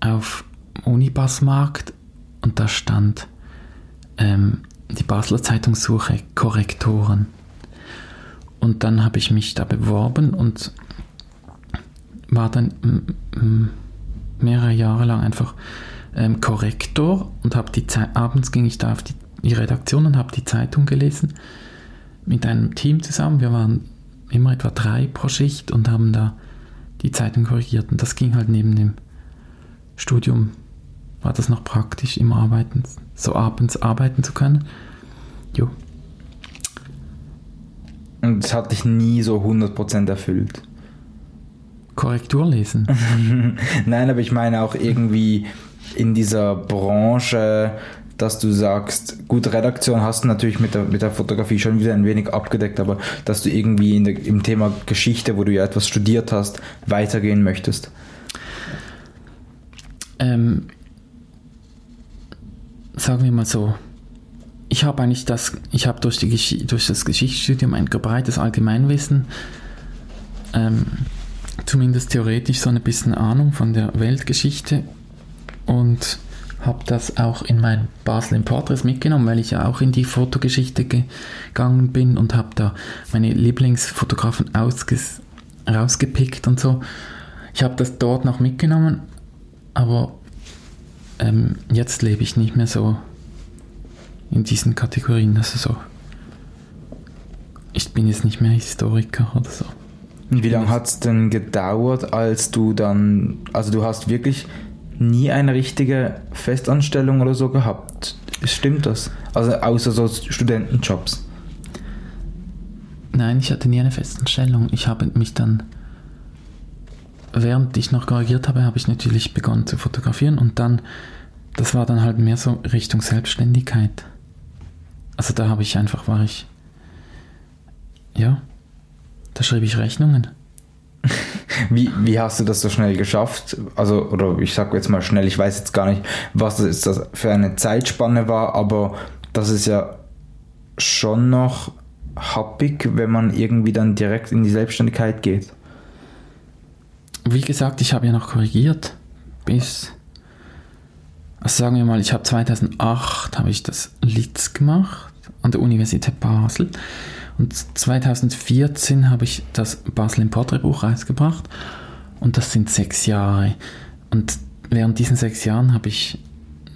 auf Unibassmarkt und da stand ähm, die Basler Zeitung suche Korrektoren. Und dann habe ich mich da beworben und war dann mehrere Jahre lang einfach ähm, Korrektor und habe die Zeit, abends ging ich da auf die, die Redaktion und habe die Zeitung gelesen mit einem Team zusammen. Wir waren immer etwa drei pro Schicht und haben da die Zeitung korrigiert. Und das ging halt neben dem Studium, war das noch praktisch im Arbeiten, so abends arbeiten zu können. Jo. Und das hat dich nie so 100% erfüllt. Korrektur lesen? [LAUGHS] Nein, aber ich meine auch irgendwie in dieser Branche dass du sagst, gut, Redaktion hast du natürlich mit der, mit der Fotografie schon wieder ein wenig abgedeckt, aber dass du irgendwie der, im Thema Geschichte, wo du ja etwas studiert hast, weitergehen möchtest? Ähm, sagen wir mal so, ich habe eigentlich das, ich habe durch, durch das Geschichtsstudium ein breites Allgemeinwissen, ähm, zumindest theoretisch so ein bisschen Ahnung von der Weltgeschichte und habe das auch in mein Basel in Portraits mitgenommen, weil ich ja auch in die Fotogeschichte gegangen bin und habe da meine Lieblingsfotografen rausgepickt und so. Ich habe das dort noch mitgenommen, aber ähm, jetzt lebe ich nicht mehr so in diesen Kategorien. Also so, ich bin jetzt nicht mehr Historiker oder so. Und wie lange hat es denn gedauert, als du dann, also du hast wirklich nie eine richtige Festanstellung oder so gehabt? Stimmt das? Also außer so Studentenjobs? Nein, ich hatte nie eine Festanstellung. Ich habe mich dann, während ich noch korrigiert habe, habe ich natürlich begonnen zu fotografieren und dann, das war dann halt mehr so Richtung Selbstständigkeit. Also da habe ich einfach, war ich, ja, da schrieb ich Rechnungen. [LAUGHS] Wie, wie hast du das so schnell geschafft? Also, oder ich sage jetzt mal schnell, ich weiß jetzt gar nicht, was das für eine Zeitspanne war, aber das ist ja schon noch happig, wenn man irgendwie dann direkt in die Selbstständigkeit geht. Wie gesagt, ich habe ja noch korrigiert bis, also sagen wir mal, ich habe 2008 habe ich das LITS gemacht an der Universität Basel und 2014 habe ich das Basel im Porträtbuch rausgebracht und das sind sechs Jahre. Und während diesen sechs Jahren habe ich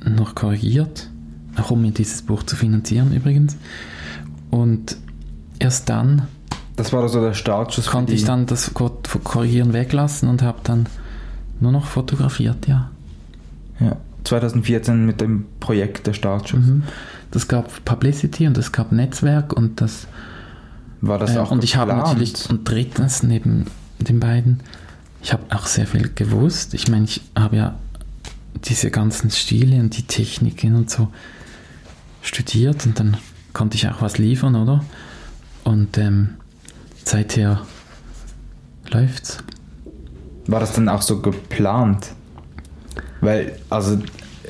noch korrigiert, auch um mir dieses Buch zu finanzieren übrigens. Und erst dann das war also der Startschuss. Konnte ich dann das Korrigieren weglassen und habe dann nur noch fotografiert, ja. Ja, 2014 mit dem Projekt der Startschuss. Mhm. Das gab Publicity und es gab Netzwerk und das war das äh, auch Und ich habe natürlich, und drittens neben den beiden, ich habe auch sehr viel gewusst. Ich meine, ich habe ja diese ganzen Stile und die Techniken und so studiert und dann konnte ich auch was liefern, oder? Und ähm, seither läuft's. War das dann auch so geplant? Weil, also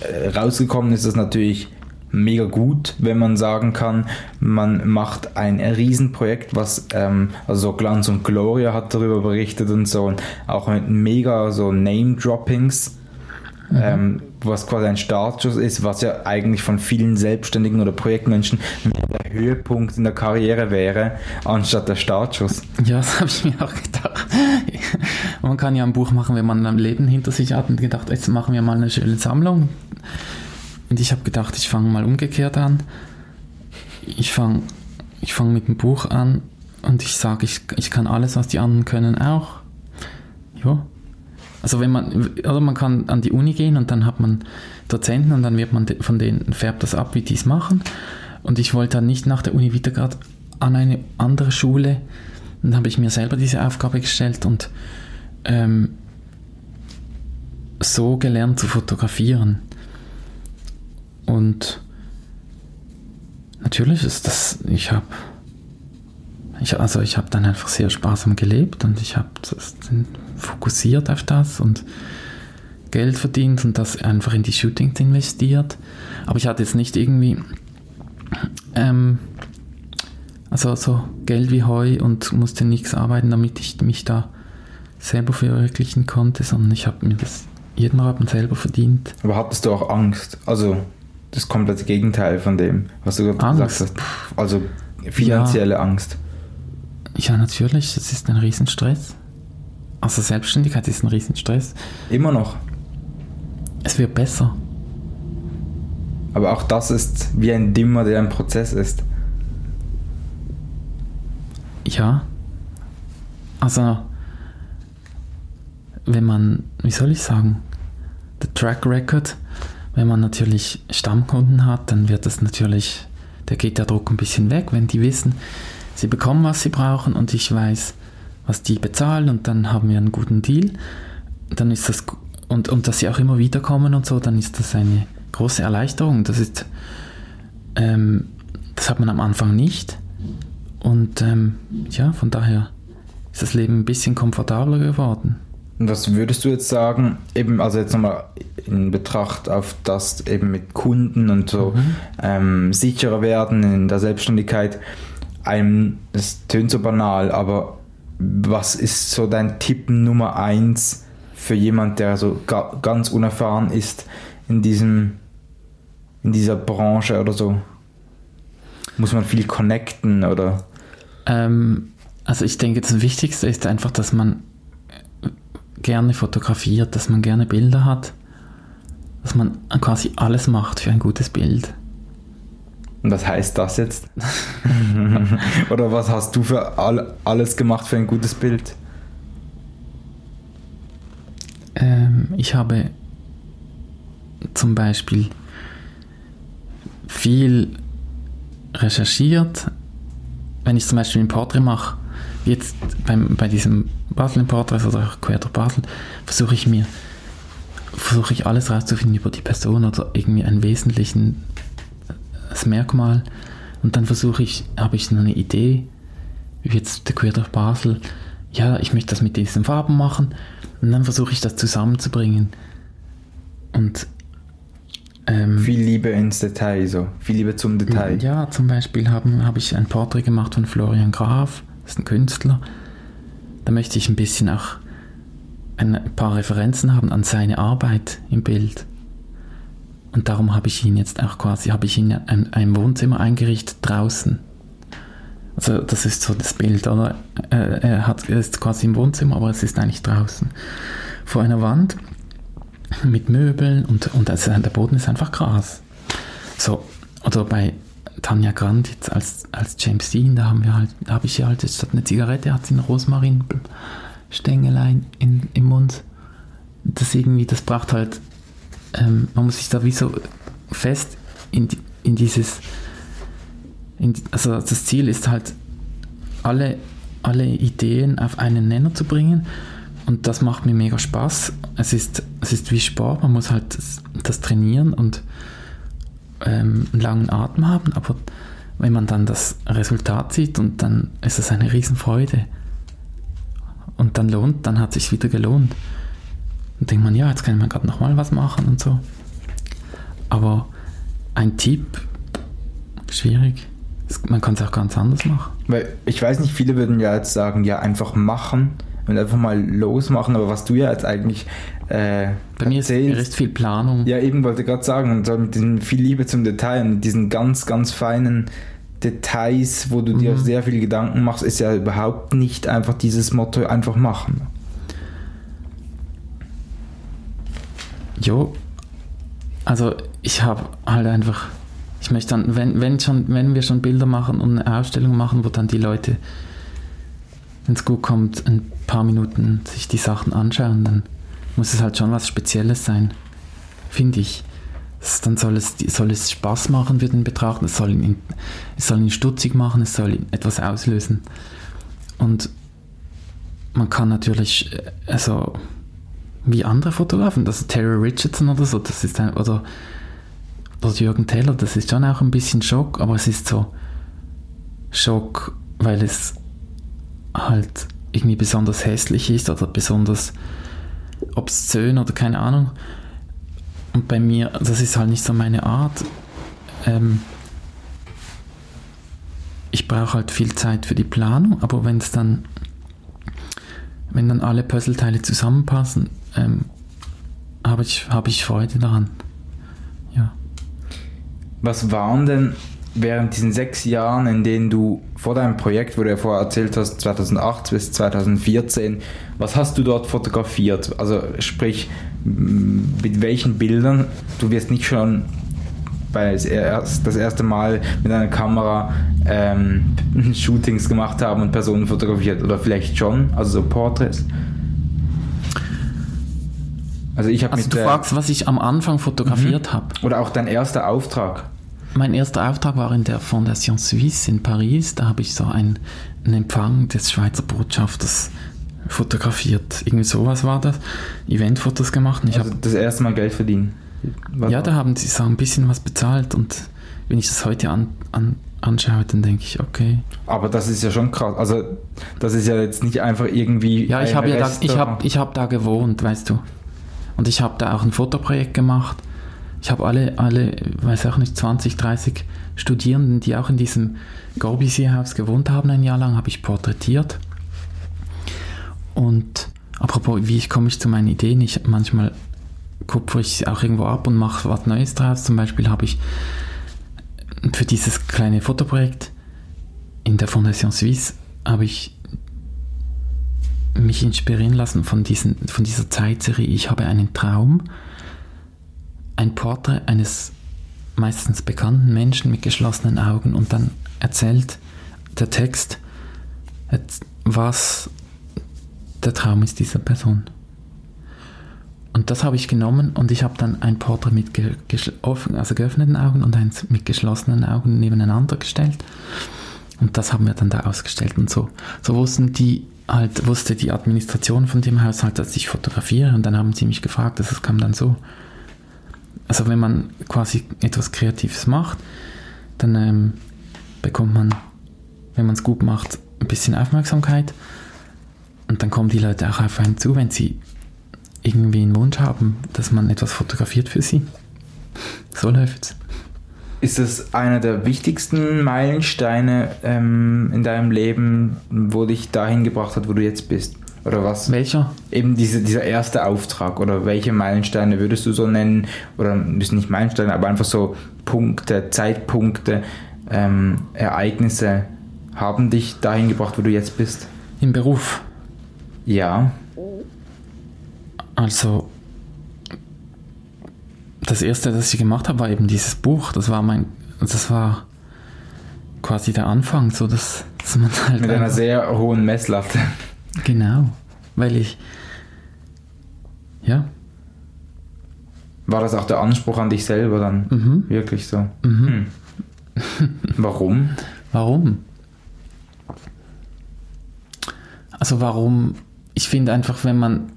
äh, rausgekommen ist das natürlich mega gut, wenn man sagen kann, man macht ein Riesenprojekt, was ähm, also Glanz und Gloria hat darüber berichtet und so und auch mit mega so Name-Droppings, mhm. ähm, was quasi ein Startschuss ist, was ja eigentlich von vielen Selbstständigen oder Projektmenschen der Höhepunkt in der Karriere wäre, anstatt der Startschuss. Ja, das habe ich mir auch gedacht. man kann ja ein Buch machen, wenn man ein Leben hinter sich hat und gedacht, jetzt machen wir mal eine schöne Sammlung und ich habe gedacht, ich fange mal umgekehrt an. Ich fange ich fang mit dem Buch an und ich sage, ich, ich kann alles, was die anderen können, auch. Ja. Also wenn man, oder man kann an die Uni gehen und dann hat man Dozenten und dann wird man von denen, färbt das ab, wie die es machen. Und ich wollte dann nicht nach der Uni wieder gerade an eine andere Schule. Dann habe ich mir selber diese Aufgabe gestellt und ähm, so gelernt zu fotografieren. Und natürlich ist das, ich habe, ich, also ich habe dann einfach sehr sparsam gelebt und ich habe fokussiert auf das und Geld verdient und das einfach in die Shootings investiert. Aber ich hatte jetzt nicht irgendwie ähm, also so Geld wie Heu und musste nichts arbeiten, damit ich mich da selber verwirklichen konnte, sondern ich habe mir das jeden Abend selber verdient. Aber hattest du auch Angst? Also das komplette Gegenteil von dem, was du gerade gesagt hast. Also finanzielle ja. Angst. Ja, natürlich, das ist ein Riesenstress. Also Selbstständigkeit ist ein Riesenstress. Immer noch. Es wird besser. Aber auch das ist wie ein Dimmer, der ein Prozess ist. Ja. Also, wenn man, wie soll ich sagen, der Track Record wenn man natürlich Stammkunden hat, dann wird das natürlich, da geht der Druck ein bisschen weg, wenn die wissen, sie bekommen, was sie brauchen und ich weiß, was die bezahlen und dann haben wir einen guten Deal. Dann ist das, und, und dass sie auch immer wieder kommen und so, dann ist das eine große Erleichterung. Das ist, ähm, das hat man am Anfang nicht. Und ähm, ja, von daher ist das Leben ein bisschen komfortabler geworden. Was würdest du jetzt sagen, eben, also jetzt nochmal in Betracht auf das eben mit Kunden und so mhm. ähm, sicherer werden in der Selbstständigkeit, einem, es tönt so banal, aber was ist so dein Tipp Nummer eins für jemand, der so ga, ganz unerfahren ist in diesem, in dieser Branche oder so? Muss man viel connecten oder? Ähm, also ich denke, das Wichtigste ist einfach, dass man gerne fotografiert, dass man gerne Bilder hat, dass man quasi alles macht für ein gutes Bild. Und was heißt das jetzt? [LAUGHS] Oder was hast du für all, alles gemacht für ein gutes Bild? Ähm, ich habe zum Beispiel viel recherchiert. Wenn ich zum Beispiel ein Portrait mache, jetzt beim, bei diesem Basel Portrait oder Quer durch Basel, versuche ich mir versuche ich alles rauszufinden über die Person oder irgendwie einen wesentlichen das Merkmal. Und dann versuche ich, habe ich so eine Idee, wie jetzt der Quer durch Basel, ja, ich möchte das mit diesen Farben machen. Und dann versuche ich das zusammenzubringen. Und ähm, viel Liebe ins Detail, so. Viel Liebe zum Detail. Ja, zum Beispiel habe hab ich ein Porträt gemacht von Florian Graf, ist ein Künstler. Da möchte ich ein bisschen auch ein paar Referenzen haben an seine Arbeit im Bild. Und darum habe ich ihn jetzt auch quasi, habe ich ihn ein, ein Wohnzimmer eingerichtet draußen. Also das ist so das Bild, oder? Er, hat, er ist quasi im Wohnzimmer, aber es ist eigentlich draußen. Vor einer Wand mit Möbeln und, und also der Boden ist einfach Gras. So, oder bei Tanja Grant jetzt als, als James Dean, da haben wir halt, da habe ich ja halt statt eine Zigarette hat sie ein Rosmarinstängelein in, im Mund. Das irgendwie, das braucht halt, ähm, man muss sich da wie so fest in, in dieses, in, also das Ziel ist halt, alle, alle Ideen auf einen Nenner zu bringen und das macht mir mega Spaß. Es ist, es ist wie Sport, man muss halt das, das trainieren und ähm, einen langen Atem haben, aber wenn man dann das Resultat sieht und dann ist es eine Riesenfreude und dann lohnt, dann hat es sich wieder gelohnt. Und denkt man, ja, jetzt kann man gerade nochmal was machen und so. Aber ein Tipp, schwierig. Man kann es auch ganz anders machen. Weil ich weiß nicht, viele würden ja jetzt sagen, ja, einfach machen und einfach mal losmachen, aber was du ja jetzt eigentlich äh, Bei mir erzählst, ist, ist viel Planung. Ja, eben wollte ich gerade sagen, und so mit diesem viel Liebe zum Detail und diesen ganz, ganz feinen Details, wo du mhm. dir sehr viel Gedanken machst, ist ja überhaupt nicht einfach dieses Motto einfach machen. Jo, also ich habe halt einfach, ich möchte dann, wenn, wenn, schon, wenn wir schon Bilder machen und eine Ausstellung machen, wo dann die Leute, wenn es gut kommt, ein paar Minuten sich die Sachen anschauen, dann muss es halt schon was Spezielles sein, finde ich. Dann soll es, soll es Spaß machen für den Betrachter, es soll, ihn, es soll ihn stutzig machen, es soll ihn etwas auslösen. Und man kann natürlich, äh, also wie andere Fotografen, das Terry Richardson oder so, das ist ein, oder, oder Jürgen Teller, das ist schon auch ein bisschen Schock, aber es ist so Schock, weil es halt irgendwie besonders hässlich ist oder besonders obszön oder keine Ahnung. Und bei mir, das ist halt nicht so meine Art. Ähm, ich brauche halt viel Zeit für die Planung, aber wenn es dann, wenn dann alle Puzzleteile zusammenpassen, ähm, habe ich, hab ich Freude daran. Ja. Was waren denn während diesen sechs Jahren, in denen du vor deinem Projekt, wo du ja vorher erzählt hast, 2008 bis 2014, was hast du dort fotografiert? Also sprich, mit welchen Bildern? Du wirst nicht schon bei das erste Mal mit einer Kamera ähm, [LAUGHS] Shootings gemacht haben und Personen fotografiert oder vielleicht schon, also so Porträts. Also ich habe also du fragst, was ich am Anfang fotografiert mhm. habe. Oder auch dein erster Auftrag. Mein erster Auftrag war in der Fondation Suisse in Paris. Da habe ich so einen, einen Empfang des Schweizer Botschafters fotografiert. Irgendwie sowas war das. Eventfotos gemacht. Und ich also das erste Mal Geld verdienen. Was ja, da haben sie so ein bisschen was bezahlt und wenn ich das heute an, an, anschaue, dann denke ich, okay. Aber das ist ja schon krass. Also das ist ja jetzt nicht einfach irgendwie. Ja, ich habe ja da, ich hab, ich hab da gewohnt, weißt du. Und ich habe da auch ein Fotoprojekt gemacht ich habe alle, alle, weiß auch nicht, 20, 30 Studierenden, die auch in diesem Corbusier-Haus gewohnt haben, ein Jahr lang, habe ich porträtiert. Und apropos, wie ich komme ich zu meinen Ideen? Ich manchmal kupfere ich auch irgendwo ab und mache was Neues draus. Zum Beispiel habe ich für dieses kleine Fotoprojekt in der Fondation Suisse habe ich mich inspirieren lassen von, diesen, von dieser Zeitserie. Ich habe einen Traum ein Porträt eines meistens bekannten Menschen mit geschlossenen Augen und dann erzählt der Text, was der Traum ist dieser Person. Und das habe ich genommen und ich habe dann ein Porträt mit offen, also geöffneten Augen und eins mit geschlossenen Augen nebeneinander gestellt. Und das haben wir dann da ausgestellt und so. So wussten die halt, wusste die Administration von dem Haushalt, dass ich fotografiere und dann haben sie mich gefragt, das kam dann so. Also wenn man quasi etwas Kreatives macht, dann ähm, bekommt man, wenn man es gut macht, ein bisschen Aufmerksamkeit und dann kommen die Leute auch auf einen zu, wenn sie irgendwie einen Wunsch haben, dass man etwas fotografiert für sie. So läuft's. Ist das einer der wichtigsten Meilensteine ähm, in deinem Leben, wo dich dahin gebracht hat, wo du jetzt bist? Oder was? Welcher? Eben diese, dieser erste Auftrag. Oder welche Meilensteine würdest du so nennen? Oder müssen nicht Meilensteine, aber einfach so Punkte, Zeitpunkte, ähm, Ereignisse haben dich dahin gebracht, wo du jetzt bist? Im Beruf. Ja. Also, das erste, das ich gemacht habe, war eben dieses Buch. Das war mein, das war quasi der Anfang, so dass, dass man halt. Mit einer sehr hohen Messlatte. Genau, weil ich, ja. War das auch der Anspruch an dich selber dann? Mhm. Wirklich so? Mhm. Hm. [LAUGHS] Warum? Warum? Also warum? Ich finde einfach, wenn man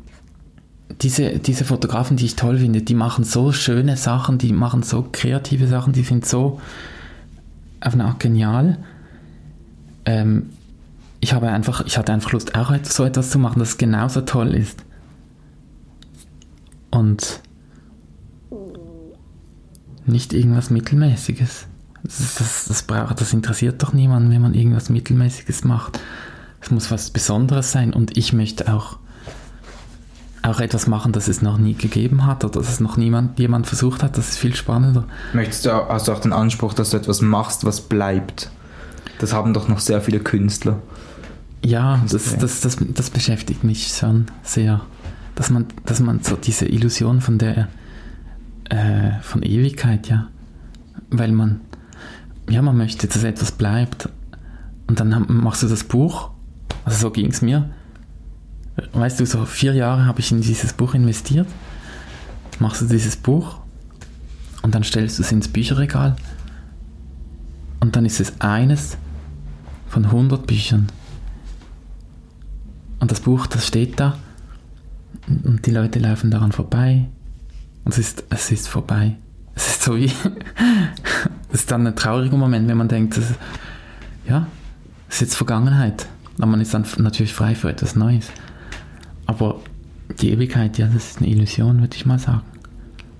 diese, diese Fotografen, die ich toll finde, die machen so schöne Sachen, die machen so kreative Sachen, die sind so auf eine Art genial. Ähm, ich habe einfach, ich hatte einfach Lust, auch so etwas zu machen, das genauso toll ist. Und nicht irgendwas Mittelmäßiges. Das, das, das, braucht, das interessiert doch niemanden, wenn man irgendwas Mittelmäßiges macht. Es muss was Besonderes sein und ich möchte auch auch etwas machen, das es noch nie gegeben hat oder dass es noch niemand jemand versucht hat, das ist viel spannender. Möchtest du hast du auch den Anspruch, dass du etwas machst, was bleibt? Das haben doch noch sehr viele Künstler. Ja, das, das, das, das beschäftigt mich schon sehr. Dass man, dass man so diese Illusion von der äh, von Ewigkeit, ja. Weil man, ja, man möchte, dass etwas bleibt. Und dann machst du das Buch, also so ging es mir, weißt du, so vier Jahre habe ich in dieses Buch investiert, machst du dieses Buch und dann stellst du es ins Bücherregal und dann ist es eines von 100 Büchern. Und das Buch, das steht da und die Leute laufen daran vorbei und es ist, es ist vorbei. Es ist so wie, [LAUGHS] es ist dann ein trauriger Moment, wenn man denkt, das, ja, es ist jetzt Vergangenheit. Aber man ist dann natürlich frei für etwas Neues. Aber die Ewigkeit, ja, das ist eine Illusion, würde ich mal sagen.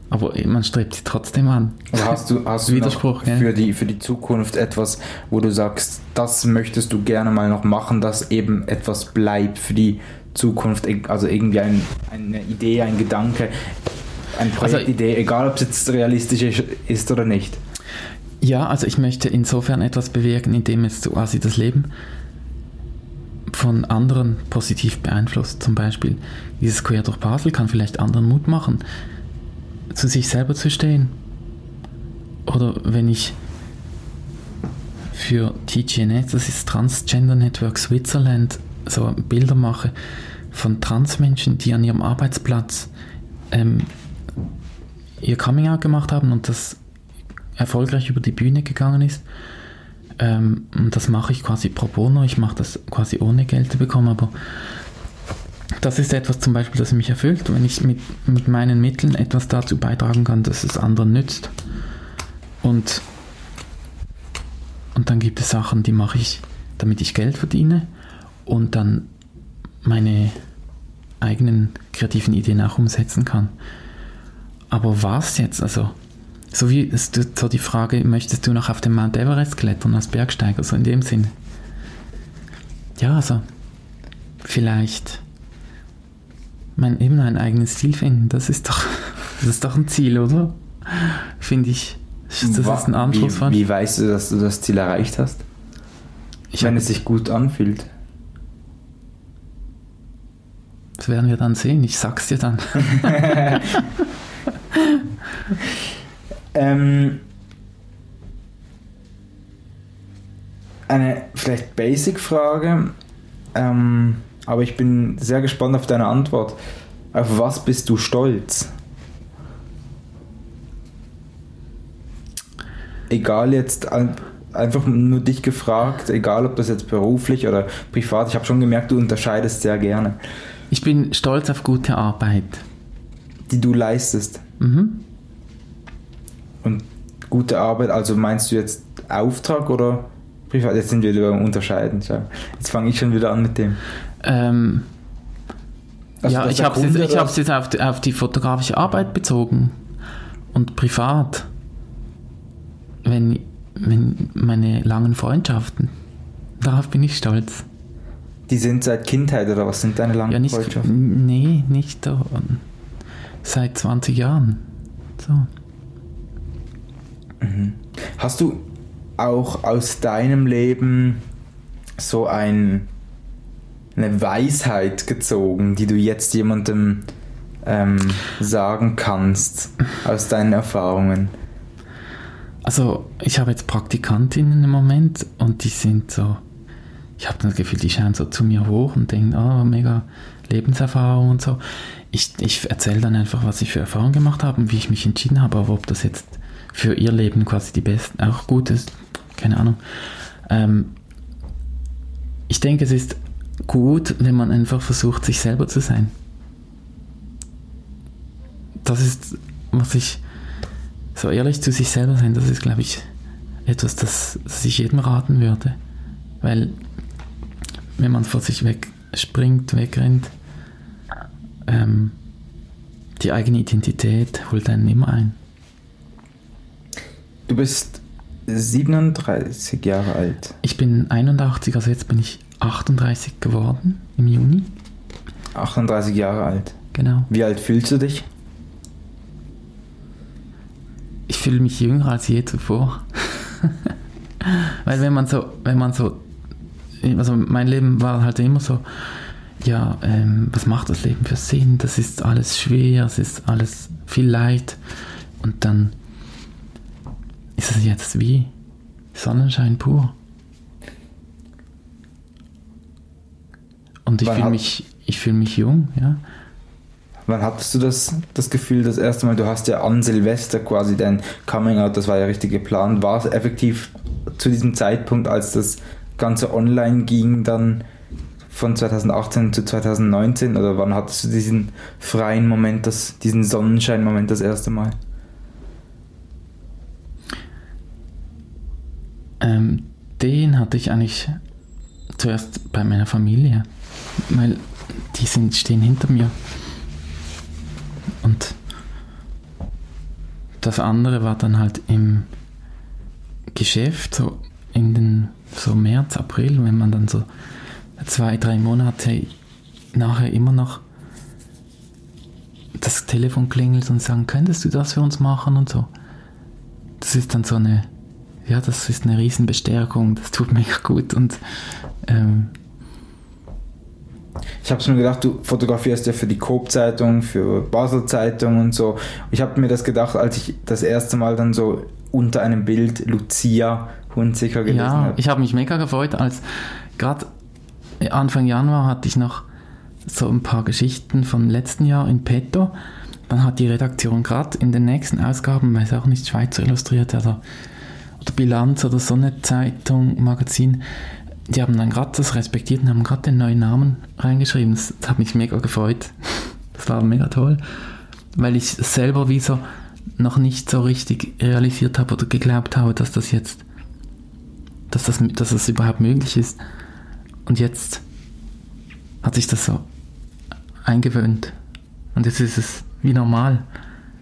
Aber man strebt sie trotzdem an. Aber hast du, hast du Widerspruch, für, die, für die Zukunft etwas, wo du sagst, das möchtest du gerne mal noch machen, dass eben etwas bleibt für die Zukunft, also irgendwie ein, eine Idee, ein Gedanke, eine Projektidee, also, egal ob es jetzt realistisch ist oder nicht? Ja, also ich möchte insofern etwas bewirken, indem es quasi das Leben von anderen positiv beeinflusst. Zum Beispiel dieses Quer durch Basel kann vielleicht anderen Mut machen, zu sich selber zu stehen. Oder wenn ich für TGNet, das ist Transgender Network Switzerland, so Bilder mache von Transmenschen, die an ihrem Arbeitsplatz ähm, ihr Coming Out gemacht haben und das erfolgreich über die Bühne gegangen ist ähm, das mache ich quasi pro bono, ich mache das quasi ohne Geld zu bekommen, aber das ist etwas zum Beispiel, das mich erfüllt, wenn ich mit, mit meinen Mitteln etwas dazu beitragen kann, dass es anderen nützt. Und, und dann gibt es Sachen, die mache ich, damit ich Geld verdiene und dann meine eigenen kreativen Ideen auch umsetzen kann. Aber was jetzt? Also so wie so die Frage, möchtest du noch auf den Mount Everest klettern als Bergsteiger, so in dem Sinn. Ja, also vielleicht mein, eben einen eigenen Stil finden, das ist doch, das ist doch ein Ziel, oder? Finde ich. Das ist ein Anspruch. Wie, wie weißt du, dass du das Ziel erreicht hast? Ich Wenn es sich gut anfühlt. Das werden wir dann sehen, ich sag's dir dann. [LAUGHS] Ähm, eine vielleicht Basic-Frage, ähm, aber ich bin sehr gespannt auf deine Antwort. Auf was bist du stolz? Egal jetzt, einfach nur dich gefragt, egal ob das jetzt beruflich oder privat, ich habe schon gemerkt, du unterscheidest sehr gerne. Ich bin stolz auf gute Arbeit. Die du leistest. Mhm. Und gute Arbeit, also meinst du jetzt Auftrag oder privat? Jetzt sind wir wieder beim Unterscheiden. Jetzt fange ich schon wieder an mit dem. Ähm, also ja, ich habe es jetzt, jetzt auf, die, auf die fotografische Arbeit bezogen und privat. Wenn, wenn meine langen Freundschaften, darauf bin ich stolz. Die sind seit Kindheit oder was sind deine langen ja, nicht, Freundschaften? Nee, nicht so. Seit 20 Jahren. So. Mhm. Hast du auch aus deinem Leben so ein eine Weisheit gezogen, die du jetzt jemandem ähm, sagen kannst aus deinen Erfahrungen? Also ich habe jetzt Praktikantinnen im Moment und die sind so, ich habe das Gefühl, die schauen so zu mir hoch und denken, oh, mega Lebenserfahrung und so. Ich, ich erzähle dann einfach, was ich für Erfahrungen gemacht habe und wie ich mich entschieden habe, aber ob das jetzt für ihr Leben quasi die besten, auch gut ist, keine Ahnung. Ähm, ich denke, es ist gut, wenn man einfach versucht, sich selber zu sein. Das ist, was ich, so ehrlich zu sich selber sein, das ist, glaube ich, etwas, das, das ich jedem raten würde. Weil, wenn man vor sich wegspringt, wegrennt, ähm, die eigene Identität holt einen immer ein. Du bist 37 Jahre alt. Ich bin 81, also jetzt bin ich 38 geworden im Juni. 38 Jahre alt. Genau. Wie alt fühlst du dich? Ich fühle mich jünger als je zuvor. [LAUGHS] Weil wenn man so, wenn man so, also mein Leben war halt immer so, ja, ähm, was macht das Leben für Sinn? Das ist alles schwer, es ist alles viel Leid. Und dann ist es jetzt wie Sonnenschein pur. Und ich fühle mich, fühl mich jung, ja. Wann hattest du das, das Gefühl das erste Mal, du hast ja an Silvester quasi dein Coming Out, das war ja richtig geplant, war es effektiv zu diesem Zeitpunkt, als das Ganze online ging, dann von 2018 zu 2019 oder wann hattest du diesen freien Moment, das, diesen Sonnenschein-Moment das erste Mal? Ähm, den hatte ich eigentlich zuerst bei meiner Familie weil die sind, stehen hinter mir. Und das andere war dann halt im Geschäft, so in den so März, April, wenn man dann so zwei, drei Monate nachher immer noch das Telefon klingelt und sagen, könntest du das für uns machen und so. Das ist dann so eine, ja, das ist eine Riesenbestärkung, das tut mir [LAUGHS] gut und ähm, ich habe mir gedacht, du fotografierst ja für die Coop-Zeitung, für Basel-Zeitung und so. Ich habe mir das gedacht, als ich das erste Mal dann so unter einem Bild Lucia Hunziker gelesen ja, habe. ich habe mich mega gefreut, als gerade Anfang Januar hatte ich noch so ein paar Geschichten vom letzten Jahr in petto. Dann hat die Redaktion gerade in den nächsten Ausgaben, weiß auch nicht, Schweizer Illustriert oder, oder Bilanz oder Sonne Zeitung, Magazin, die haben dann gerade das respektiert und haben gerade den neuen Namen reingeschrieben. Das, das, hat mich mega gefreut. Das war mega toll, weil ich selber wie so noch nicht so richtig realisiert habe oder geglaubt habe, dass das jetzt, dass das, dass das überhaupt möglich ist. Und jetzt hat sich das so eingewöhnt. Und jetzt ist es wie normal.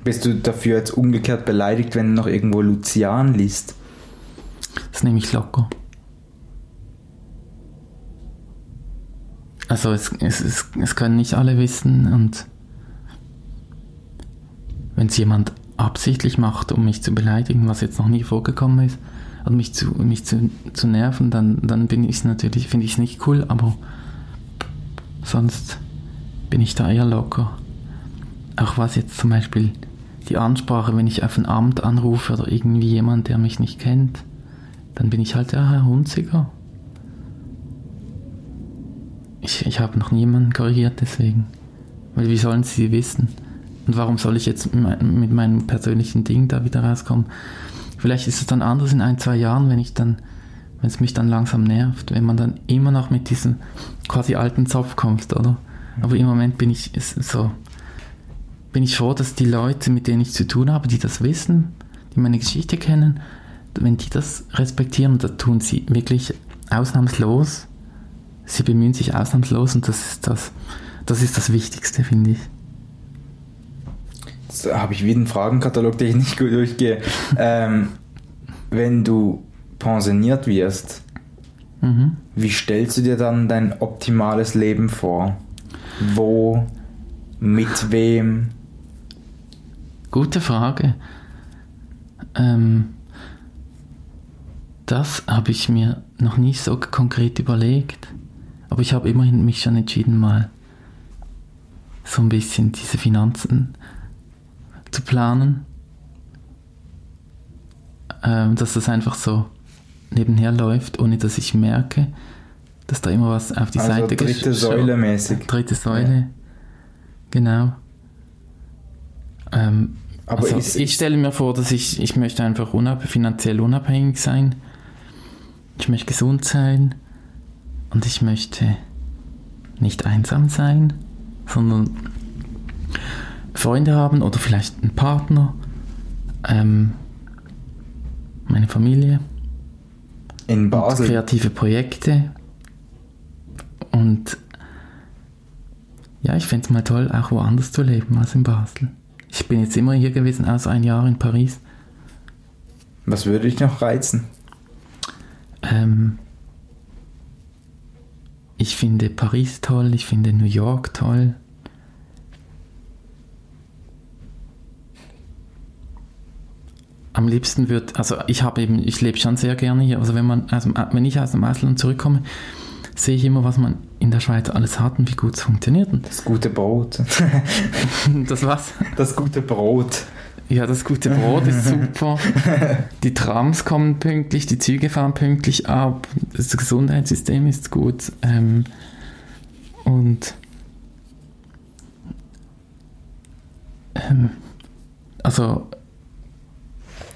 Bist du dafür jetzt umgekehrt beleidigt, wenn du noch irgendwo Lucian liest? Das nehme ich locker. Also es, es, es, es können nicht alle wissen und wenn es jemand absichtlich macht, um mich zu beleidigen, was jetzt noch nie vorgekommen ist, und mich zu, mich zu, zu nerven, dann, dann bin ich natürlich, finde ich es nicht cool, aber sonst bin ich da eher locker. Auch was jetzt zum Beispiel die Ansprache, wenn ich auf ein Amt anrufe oder irgendwie jemand, der mich nicht kennt, dann bin ich halt, ja, Herr Hunziger. Ich, ich habe noch niemanden korrigiert, deswegen Weil wie sollen sie wissen? Und warum soll ich jetzt mit meinem persönlichen Ding da wieder rauskommen? Vielleicht ist es dann anders in ein, zwei Jahren, wenn ich dann, wenn es mich dann langsam nervt, wenn man dann immer noch mit diesem quasi alten Zopf kommt, oder? Aber im Moment bin ich so, bin ich froh, dass die Leute, mit denen ich zu tun habe, die das wissen, die meine Geschichte kennen, wenn die das respektieren, da tun sie wirklich ausnahmslos. Sie bemühen sich ausnahmslos und das ist das, das ist das Wichtigste, finde ich. Jetzt habe ich wieder einen Fragenkatalog, den ich nicht gut durchgehe. [LAUGHS] ähm, wenn du pensioniert wirst, mhm. wie stellst du dir dann dein optimales Leben vor? Wo? Mit wem? Gute Frage. Ähm, das habe ich mir noch nicht so konkret überlegt. Aber ich habe immerhin mich schon entschieden, mal so ein bisschen diese Finanzen zu planen. Ähm, dass das einfach so nebenher läuft, ohne dass ich merke, dass da immer was auf die also Seite geht. Dritte Säule mäßig. Dritte Säule. Ja. Genau. Ähm, Aber also ist, ich stelle mir vor, dass ich, ich möchte einfach unab finanziell unabhängig sein. Ich möchte gesund sein und ich möchte nicht einsam sein, sondern Freunde haben oder vielleicht einen Partner, ähm, meine Familie. In Basel. kreative Projekte. Und ja, ich fände es mal toll, auch woanders zu leben als in Basel. Ich bin jetzt immer hier gewesen, außer ein Jahr in Paris. Was würde dich noch reizen? Ähm, ich finde Paris toll, ich finde New York toll. Am liebsten wird, also ich habe eben, ich lebe schon sehr gerne hier. Also wenn man, also wenn ich aus dem Ausland zurückkomme, sehe ich immer, was man in der Schweiz alles hat und wie gut es funktioniert. Das gute Brot. [LAUGHS] das was? Das gute Brot. Ja, das gute Brot ist [LAUGHS] super. Die Trams kommen pünktlich, die Züge fahren pünktlich ab. Das Gesundheitssystem ist gut. Ähm, und ähm, also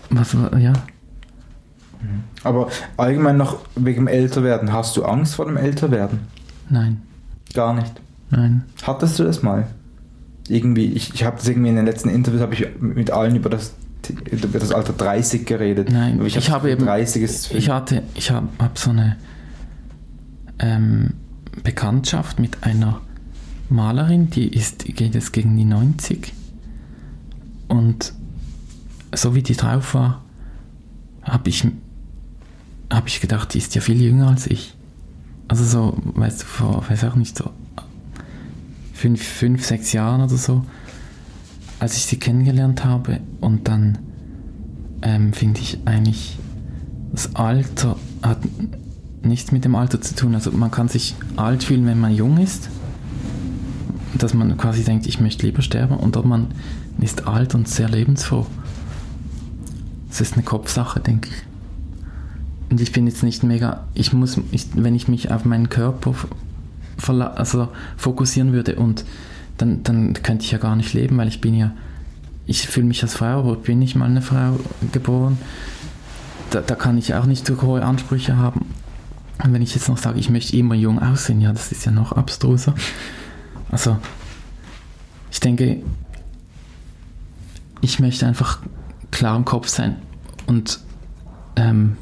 was war, ja. Aber allgemein noch wegen dem Älterwerden, hast du Angst vor dem Älterwerden? Nein. Gar nicht? Nein. Hattest du das mal? Irgendwie, ich, ich habe das irgendwie in den letzten Interviews habe ich mit allen über das über das Alter 30 geredet. Nein, ich, ich habe eben 30 ist ich hatte, ich habe hab so eine ähm, Bekanntschaft mit einer Malerin, die ist, geht jetzt gegen die 90 und so wie die drauf war, habe ich, hab ich gedacht, die ist ja viel jünger als ich. Also so, weißt du, vor, weiß auch nicht, so fünf, fünf, sechs Jahren oder so, als ich sie kennengelernt habe. Und dann ähm, finde ich eigentlich, das Alter hat nichts mit dem Alter zu tun. Also man kann sich alt fühlen, wenn man jung ist. Dass man quasi denkt, ich möchte lieber sterben. Und ob man ist alt und sehr lebensfroh. Das ist eine Kopfsache, denke ich. Und ich bin jetzt nicht mega, ich muss, ich, wenn ich mich auf meinen Körper also fokussieren würde und dann, dann könnte ich ja gar nicht leben, weil ich bin ja, ich fühle mich als Frau, aber bin nicht mal eine Frau geboren. Da, da kann ich auch nicht so hohe Ansprüche haben. Und wenn ich jetzt noch sage, ich möchte immer jung aussehen, ja, das ist ja noch abstruser. Also, ich denke, ich möchte einfach klar im Kopf sein und ähm,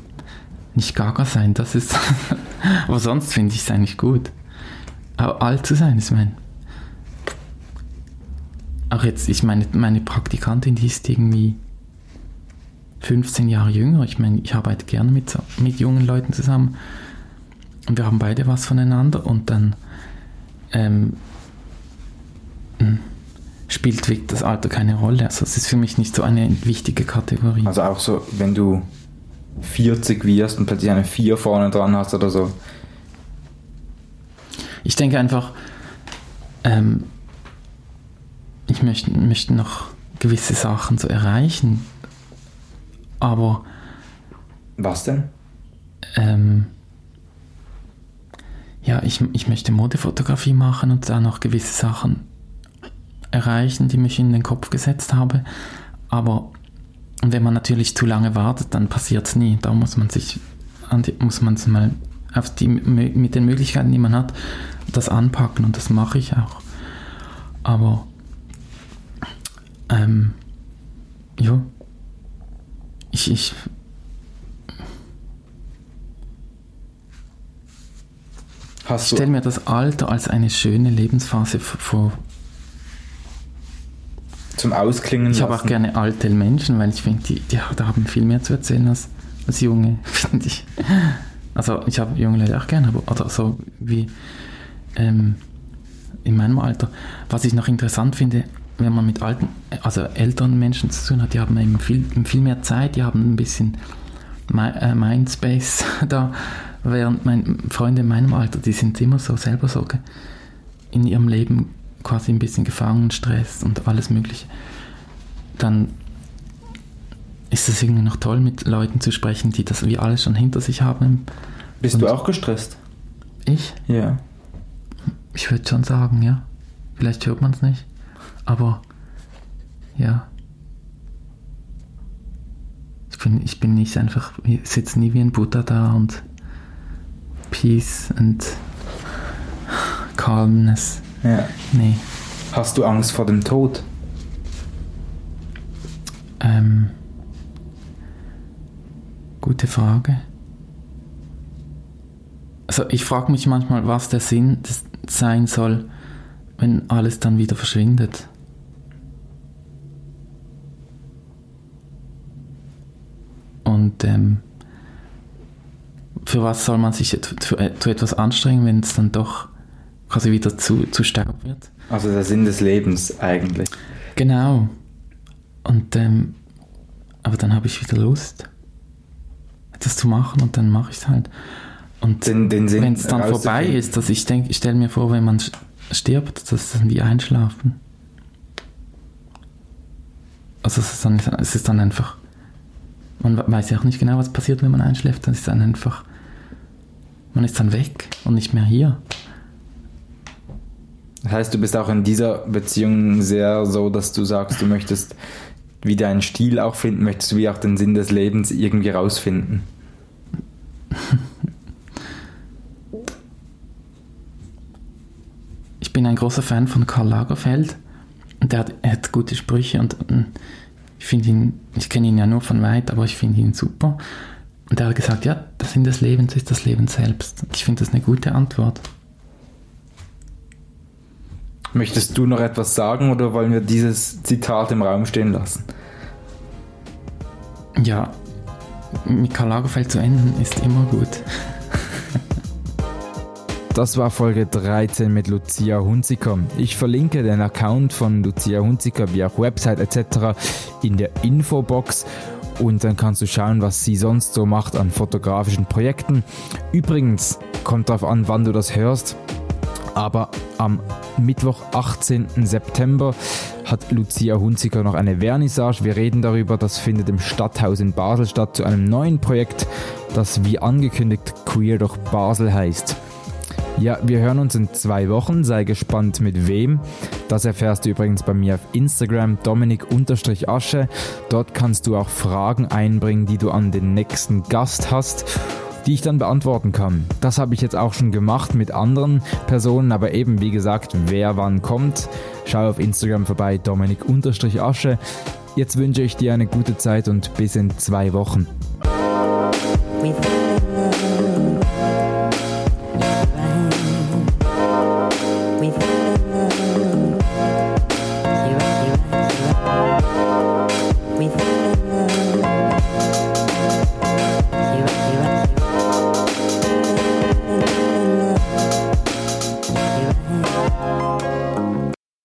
nicht gaga sein, das ist. [LAUGHS] aber sonst finde ich es eigentlich gut auch alt zu sein. Ich meine, auch jetzt, ich meine, meine Praktikantin, die ist irgendwie 15 Jahre jünger. Ich meine, ich arbeite gerne mit, mit jungen Leuten zusammen und wir haben beide was voneinander und dann ähm, hm, spielt das Alter keine Rolle. Also es ist für mich nicht so eine wichtige Kategorie. Also auch so, wenn du 40 wirst und plötzlich eine 4 vorne dran hast oder so, ich denke einfach, ähm, ich möchte, möchte noch gewisse Sachen so erreichen, aber. Was denn? Ähm, ja, ich, ich möchte Modefotografie machen und da noch gewisse Sachen erreichen, die mich in den Kopf gesetzt habe. Aber wenn man natürlich zu lange wartet, dann passiert es nie. Da muss man sich, die, muss man es mal auf die, mit den Möglichkeiten, die man hat, das anpacken und das mache ich auch. Aber ähm, ja, ich, ich Hast du stelle mir das Alter als eine schöne Lebensphase vor. zum Ausklingen Ich habe auch gerne alte Menschen, weil ich finde, die, die da haben viel mehr zu erzählen als, als junge, [LAUGHS] finde ich. Also ich habe junge Leute auch gerne, aber oder so wie ähm, in meinem Alter. Was ich noch interessant finde, wenn man mit alten, also älteren Menschen zu tun hat, die haben eben viel, viel mehr Zeit, die haben ein bisschen Mi- äh, Mindspace [LAUGHS] da, während meine Freunde in meinem Alter, die sind immer so selber so in ihrem Leben quasi ein bisschen gefangen, Stress und alles Mögliche. Dann ist es irgendwie noch toll, mit Leuten zu sprechen, die das wie alles schon hinter sich haben. Bist Und- du auch gestresst? Ich? Ja. Ich würde schon sagen, ja. Vielleicht hört man es nicht. Aber ja. Ich bin, ich bin nicht einfach, ich sitze nie wie ein Buddha da und Peace and Calmness. ja. Nee. Hast du Angst vor dem Tod? Ähm, gute Frage. Also ich frage mich manchmal, was der Sinn sein soll, wenn alles dann wieder verschwindet. Und ähm, für was soll man sich zu etwas anstrengen, wenn es dann doch quasi wieder zu, zu Staub wird? Also der Sinn des Lebens eigentlich. Genau. Und ähm, aber dann habe ich wieder Lust, etwas zu machen und dann mache ich es halt. Und wenn es dann vorbei ist, dass ich denke, ich stelle mir vor, wenn man stirbt, dass dann wie einschlafen. Also es ist, dann, es ist dann einfach, man we- weiß ja auch nicht genau, was passiert, wenn man einschläft, dann ist dann einfach, man ist dann weg und nicht mehr hier. Das heißt, du bist auch in dieser Beziehung sehr so, dass du sagst, du möchtest wie deinen Stil auch finden, möchtest wie auch den Sinn des Lebens irgendwie rausfinden. [LAUGHS] Ich bin ein großer Fan von Karl Lagerfeld und der hat, er hat gute Sprüche und ich finde ihn, ich kenne ihn ja nur von weit, aber ich finde ihn super. Und er hat gesagt, ja, der Sinn des Lebens ist das Leben selbst. Ich finde das eine gute Antwort. Möchtest du noch etwas sagen oder wollen wir dieses Zitat im Raum stehen lassen? Ja, mit Karl Lagerfeld zu enden ist immer gut. [LAUGHS] Das war Folge 13 mit Lucia Hunziker. Ich verlinke den Account von Lucia Hunziker wie auch Website etc. in der Infobox und dann kannst du schauen, was sie sonst so macht an fotografischen Projekten. Übrigens, kommt darauf an, wann du das hörst, aber am Mittwoch, 18. September, hat Lucia Hunziker noch eine Vernissage. Wir reden darüber, das findet im Stadthaus in Basel statt, zu einem neuen Projekt, das wie angekündigt Queer durch Basel heißt. Ja, wir hören uns in zwei Wochen. Sei gespannt mit wem. Das erfährst du übrigens bei mir auf Instagram Dominik-Asche. Dort kannst du auch Fragen einbringen, die du an den nächsten Gast hast, die ich dann beantworten kann. Das habe ich jetzt auch schon gemacht mit anderen Personen, aber eben wie gesagt, wer wann kommt. Schau auf Instagram vorbei Dominik-Asche. Jetzt wünsche ich dir eine gute Zeit und bis in zwei Wochen.